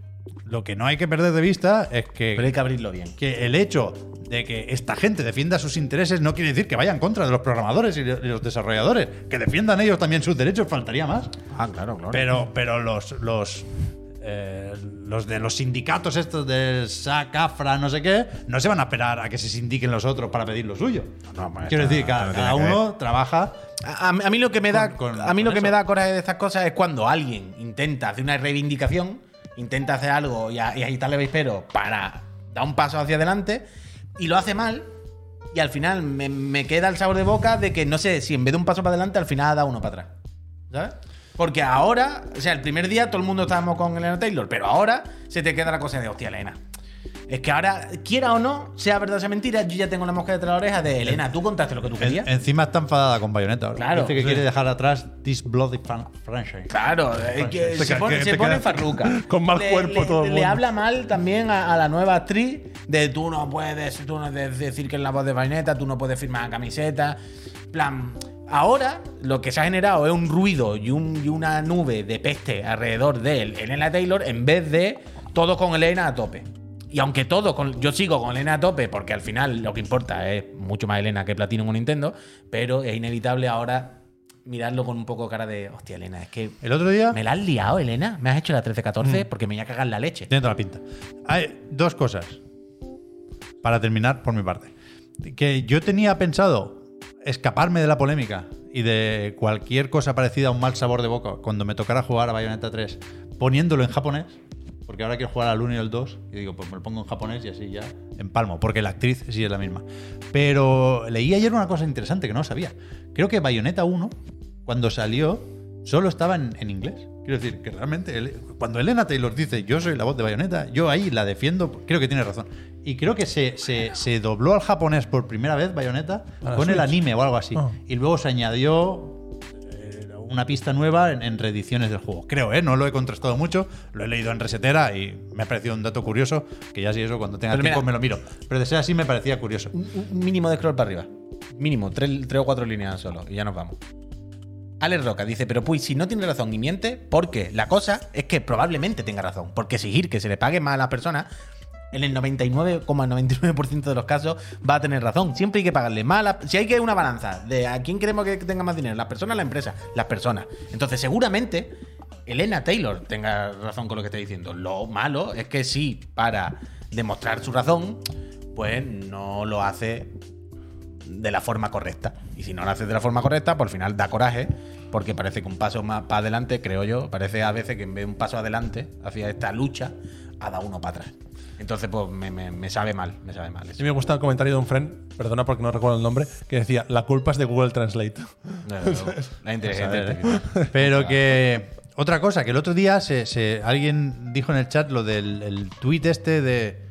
lo que no hay que perder de vista es que Pero hay que abrirlo bien. que el hecho de que esta gente defienda sus intereses no quiere decir que vaya en contra de los programadores y los desarrolladores. Que defiendan ellos también sus derechos, faltaría más. Ah, claro, claro. Pero, pero los, los, eh, los de los sindicatos estos de SAC, AFRA, no sé qué, no se van a esperar a que se sindiquen los otros para pedir lo suyo. No, pues, Quiero no, decir, no cada, tiene cada que uno trabaja A, a mí lo que me da, Con- con- a mí lo que me eso. da coraje de estas cosas es cuando alguien intenta hacer una reivindicación, intenta hacer algo y, a- y agitarle avispero para dar un paso hacia adelante y lo hace mal. Y al final me, me queda el sabor de boca de que no sé si en vez de un paso para adelante, al final ha dado uno para atrás. ¿Sabes? Porque ahora, o sea, el primer día todo el mundo estábamos con Elena Taylor, pero ahora se te queda la cosa de, hostia, Elena. Es que ahora, quiera o no, sea verdad o sea mentira, yo ya tengo la mosca detrás de la oreja de Elena, tú contaste lo que tú En- querías. encima está enfadada con Bayonetta. ahora. Claro. Dice que Sí. quiere dejar atrás This Bloody Fan- Franchise. Claro, es que Te se queda- pone, que se pone farruca. *laughs* con mal Le- cuerpo le- todo el Le mundo. habla mal también a, a la nueva actriz de tú no puedes, tú no puedes decir que es la voz de Bayonetta, tú no puedes firmar la camiseta. plan, ahora lo que se ha generado es un ruido y, un- y una nube de peste alrededor de él, Elena Taylor, en vez de todo con Elena a tope. Y aunque todo, con, yo sigo con Elena a tope, porque al final lo que importa es mucho más Elena que Platino en un Nintendo, pero es inevitable ahora mirarlo con un poco de cara de, hostia, Elena, es que El otro día. ¿Me la has liado, Elena? ¿Me has hecho la 13-14? Porque me voy a cagar la leche. Tiene toda la pinta. Hay dos cosas. Para terminar, por mi parte. Que yo tenía pensado escaparme de la polémica y de cualquier cosa parecida a un mal sabor de boca cuando me tocara jugar a Bayonetta 3 poniéndolo en japonés. Porque ahora quiero jugar al 1 y al 2. Y digo, pues me lo pongo en japonés y así ya empalmo. Porque la actriz sí es la misma. Pero leí ayer una cosa interesante que no sabía. Creo que Bayonetta 1, cuando salió, solo estaba en, en inglés. Quiero decir, que realmente ele- cuando Elena Taylor dice yo soy la voz de Bayonetta, yo ahí la defiendo, creo que tiene razón. Y creo que se, se- se dobló al japonés por primera vez Bayonetta ¿A la con el anime o algo así. Ah. Y luego se añadió eh, una pista nueva en, en reediciones del juego. Creo, ¿eh? No lo he contrastado mucho, lo he leído en resetera y me ha parecido un dato curioso, que ya si eso cuando tenga Pero tiempo mira- me lo miro. Pero de ser así me parecía curioso. Un un mínimo de scroll para arriba. Mínimo, tres, tres o cuatro líneas solo. Y ya nos vamos. Alex Roca dice, pero pues si no tiene razón y miente, porque la cosa es que probablemente tenga razón. Porque exigir que se le pague más a la persona, en el 99,99% de los casos va a tener razón. Siempre hay que pagarle más. la- si hay que una balanza de a quién queremos que tenga más dinero, las personas o la empresa, las personas. Entonces, seguramente Elena Taylor tenga razón con lo que está diciendo. Lo malo es que sí, para demostrar su razón, pues no lo hace de la forma correcta. Y si no lo hace de la forma correcta, por final da coraje, porque parece que un paso más para adelante, creo yo, parece a veces que en vez de un paso adelante hacia esta lucha, ha dado uno para atrás. Entonces, pues me, me- me sabe mal, me sabe mal. Mí me gusta el comentario de un friend, perdona porque no recuerdo el nombre, que decía, la culpa es de Google Translate. *laughs* La inteligencia artificial. Pero que. Otra cosa, que el otro día se, se- alguien dijo en el chat lo del el tuit este de.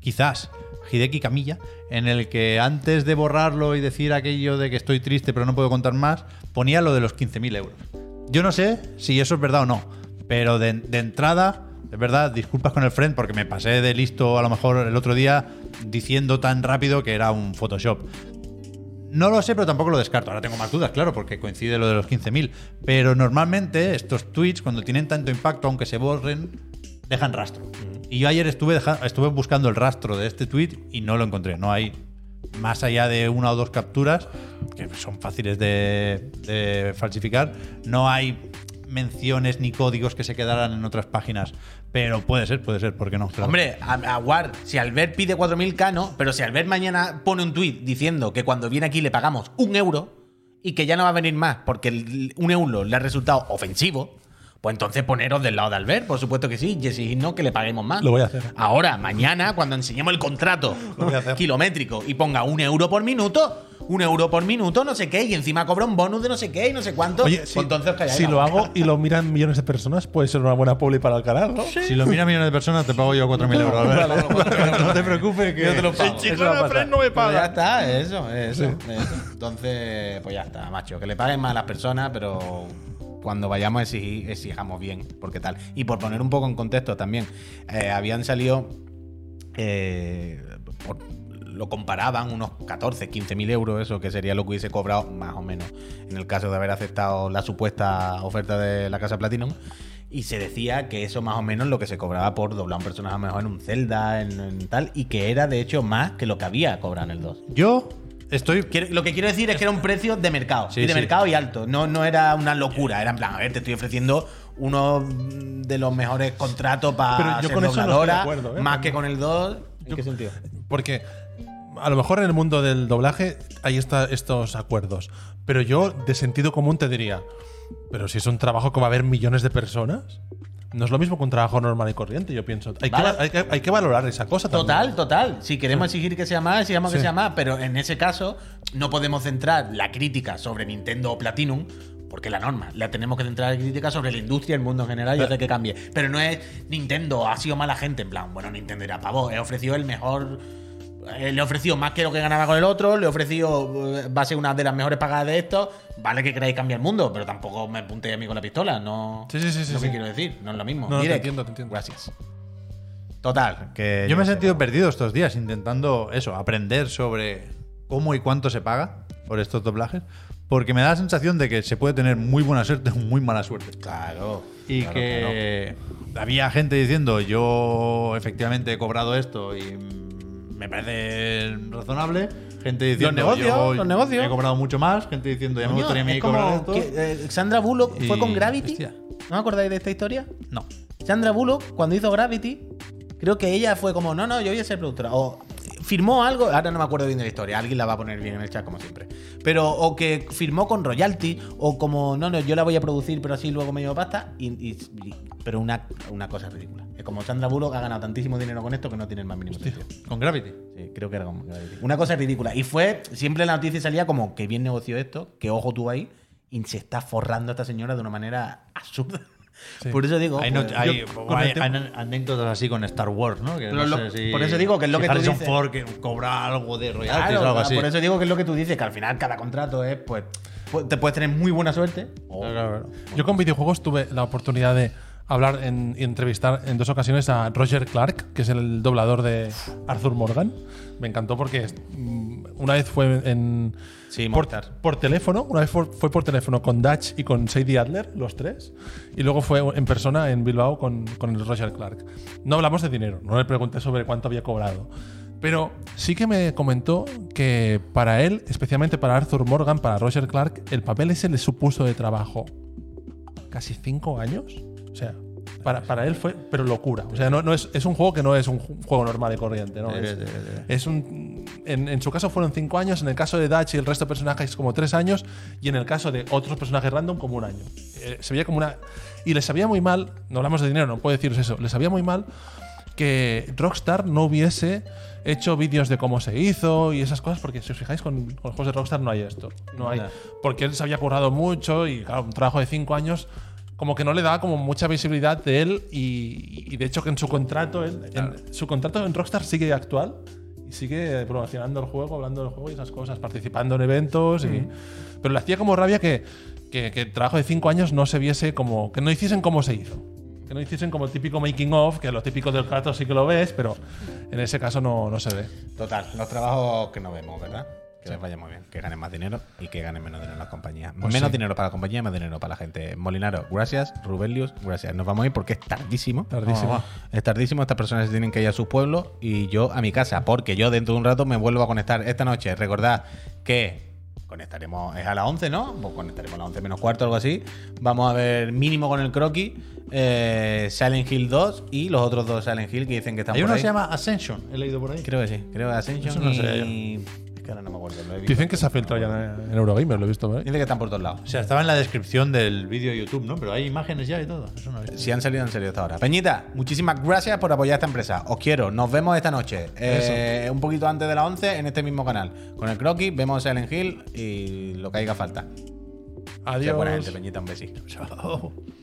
Quizás. Hideki Camilla, en el que antes de borrarlo y decir aquello de que estoy triste pero no puedo contar más, ponía lo de los 15.000 euros. Yo no sé si eso es verdad o no, pero de, de entrada, es verdad, disculpas con el friend porque me pasé de listo a lo mejor el otro día diciendo tan rápido que era un Photoshop. No lo sé, pero tampoco lo descarto. Ahora tengo más dudas, claro, porque coincide lo de los 15.000. Pero normalmente estos tweets, cuando tienen tanto impacto, aunque se borren, dejan rastro. Y yo ayer estuve, buscando el rastro de este tweet y no lo encontré. No hay más allá de una o dos capturas, que son fáciles de, de falsificar. No hay menciones ni códigos que se quedaran en otras páginas. Pero puede ser, puede ser, ¿por qué no? Claro. Hombre, a, a War, si Albert pide 4.000K, no, pero si Albert mañana pone un tuit diciendo que cuando viene aquí le pagamos un euro y que ya no va a venir más porque un euro le ha resultado ofensivo, pues entonces poneros del lado de Albert, por supuesto que sí, Jesse no, que le paguemos más. Lo voy a hacer. Ahora, mañana, cuando enseñemos el contrato kilométrico y ponga un euro por minuto, un euro por minuto, no sé qué, y encima cobra un bonus de no sé qué y no sé cuánto, Oye, pues si, entonces os calláis si lo hago y lo miran millones de personas, puede ser una buena publi para el canal, ¿no? Si lo mira millones de personas, te pago yo 4.000 euros. *laughs* No te preocupes, que Yo te lo pago. chico va a de. Fred no me Pero paga. ya está, eso, eso, eso. Entonces, pues ya está, macho. Que le paguen más a las personas, pero cuando vayamos a exigir, exijamos bien, porque tal. Y por poner un poco en contexto también, eh, habían salido. eh, lo comparaban unos 14, 15 mil euros, eso que sería lo que hubiese cobrado más o menos en el caso de haber aceptado la supuesta oferta de la casa Platinum. Y se decía que eso más o menos lo que se cobraba por doblar un personaje a lo mejor en un Zelda, en, en tal, y que era de hecho más que lo que había cobrado en el 2. Yo estoy Quiero- lo que quiero decir es que era un precio de mercado. Sí, y de sí. mercado y alto. No, no era una locura. Era en plan, a ver, te estoy ofreciendo uno de los mejores contratos para yo ser con no dobladora, acuerdo, ¿eh? más que con el 2. ¿En Yo- qué sentido? Porque a lo mejor en el mundo del doblaje hay esta- estos acuerdos. Pero yo, de sentido común, te diría: Pero si es un trabajo que va a haber millones de personas, no es lo mismo que un trabajo normal y corriente, yo pienso. Hay, Vale. que, hay que- hay que valorar esa cosa Total, también. total. Si queremos exigir que sea más, exigamos que Sí. sea más. Pero en ese caso, no podemos centrar la crítica sobre Nintendo o Platinum. Porque la norma, la tenemos que centrar la crítica sobre la industria, el mundo en general y hacer que cambie. Pero no es Nintendo, ha sido mala gente. En plan, bueno, Nintendo era pavo, he ofrecido el mejor. Eh, le he ofrecido más que lo que ganaba con el otro, le he ofrecido. eh, va a ser una de las mejores pagadas de esto. Vale que queráis cambiar el mundo, pero tampoco me apuntéis a mí con la pistola. No. Sí, sí, sí, sí, Lo que sí. quiero decir, no es lo mismo. No, te entiendo, te entiendo. Gracias. Total, que. Yo me he sentido perdido estos días intentando eso, aprender sobre cómo y cuánto se paga por estos doblajes, porque me da la sensación de que se puede tener muy buena suerte o *laughs* muy mala suerte. Claro. Y claro, que había gente diciendo, yo efectivamente he cobrado esto y me parece razonable. Gente diciendo, negocios, yo los negocios. he cobrado mucho más. Gente diciendo, ya me gustaría a mí es cobrar esto. que, eh, Sandra Bullock fue con Gravity. hostia. ¿No me acordáis de esta historia? No. Sandra Bullock, cuando hizo Gravity, creo que ella fue como, no, no, yo voy a ser productora. O firmó algo, ahora no me acuerdo bien de la historia, alguien la va a poner bien en el chat como siempre. Pero, o que firmó con royalty, o como, no, no, yo la voy a producir, pero así luego me llevo pasta. Y, y- y- pero una, una cosa ridícula. Es como Sandra Bullock ha ganado tantísimo dinero con esto que no tiene el más mínimo sentido. Con Gravity. Sí, creo que era como Gravity. Una cosa ridícula. Y fue, siempre la noticia salía como que bien negoció esto, que ojo tú ahí, y se está forrando a esta señora de una manera absurda. Por eso digo. Hay, not- pues, hay- yo- con hay- anécdotas así con Star Wars, ¿no? Que Pero no lo- sé si- por eso digo que es lo si que tú Harrison dices. Ford que cobra algo de royalties Claro, o algo así. por eso digo que es lo que tú dices, que al final cada contrato es, pues, pu- te puedes tener muy buena suerte. o- Claro, claro. Yo con videojuegos tuve la oportunidad de hablar en- y entrevistar en dos ocasiones a Roger Clark, que es el doblador de Arthur Morgan. Me encantó porque mm, una vez fue en. Sí, por, teléfono, una vez fue, fue por teléfono con Dutch y con Sadie Adler, los tres, y luego fue en persona en Bilbao con, con el Roger Clark. No hablamos de dinero, no le pregunté sobre cuánto había cobrado. Pero sí que me comentó que para él, especialmente para Arthur Morgan, para Roger Clark, el papel ese le supuso de trabajo casi cinco años. O sea, para, para él fue, pero locura. O sea, no, no es, es un juego que no es un ju- juego normal y corriente, ¿no? Es, es un, en, en su caso fueron cinco años, en el caso de Dutch y el resto de personajes como tres años, y en el caso de otros personajes random como un año. Eh, se veía como una. Y les sabía muy mal, no hablamos de dinero, no puedo deciros eso, les sabía muy mal que Rockstar no hubiese hecho vídeos de cómo se hizo y esas cosas, porque si os fijáis, con, con los juegos de Rockstar no hay esto. No hay. Porque él se había currado mucho y, claro, un trabajo de cinco años. Como que no le daba como mucha visibilidad de él y, y de hecho que en su contrato, él- en- su contrato en Rockstar sigue actual y sigue promocionando el juego, hablando del juego y esas cosas, participando en eventos. Y, pero le hacía como rabia que, que, que el trabajo de cinco años no se viese como. que no hiciesen como se hizo. Que no hiciesen como el típico making of, que lo típico del Kratos sí que lo ves, pero en ese caso no, no se ve. Total, los trabajos que no vemos, ¿verdad? Que les vaya muy bien, que ganen más dinero y que ganen menos dinero las compañías. Pues menos sí. dinero para la compañía, más dinero para la gente. Molinaro, gracias. Rubelius, gracias. Nos vamos a ir porque es tardísimo. Tardísimo. Es tardísimo, estas personas se tienen que ir a su pueblo y yo a mi casa, porque yo dentro de un rato me vuelvo a conectar esta noche. Recordad que conectaremos, es a las 11, ¿no? Pues conectaremos a las 11 menos cuarto, algo así. Vamos a ver mínimo con el croquis, eh, Silent Hill 2 y los otros dos Silent Hill que dicen que están Hay por uno ahí. que se llama Ascension, he leído por ahí. Creo que sí, creo que Ascension Eso no sé y... Es que ahora no me acuerdo, lo he visto. Dicen que se ha filtrado ya en Eurogamer, lo he visto. ¿eh? Dice que están por todos lados. O sea, estaba en la descripción del vídeo de YouTube, ¿no? Pero hay imágenes ya y todo. Eso no. Si han salido, han salido hasta ahora. Peñita, muchísimas gracias por apoyar esta empresa. Os quiero. Nos vemos esta noche. eh, un poquito antes de las 11 en este mismo canal. Con el croquis, vemos Silent Hill y lo que haga falta. Sea buena Adiós. gente, Peñita. Un besito. Chao. *laughs*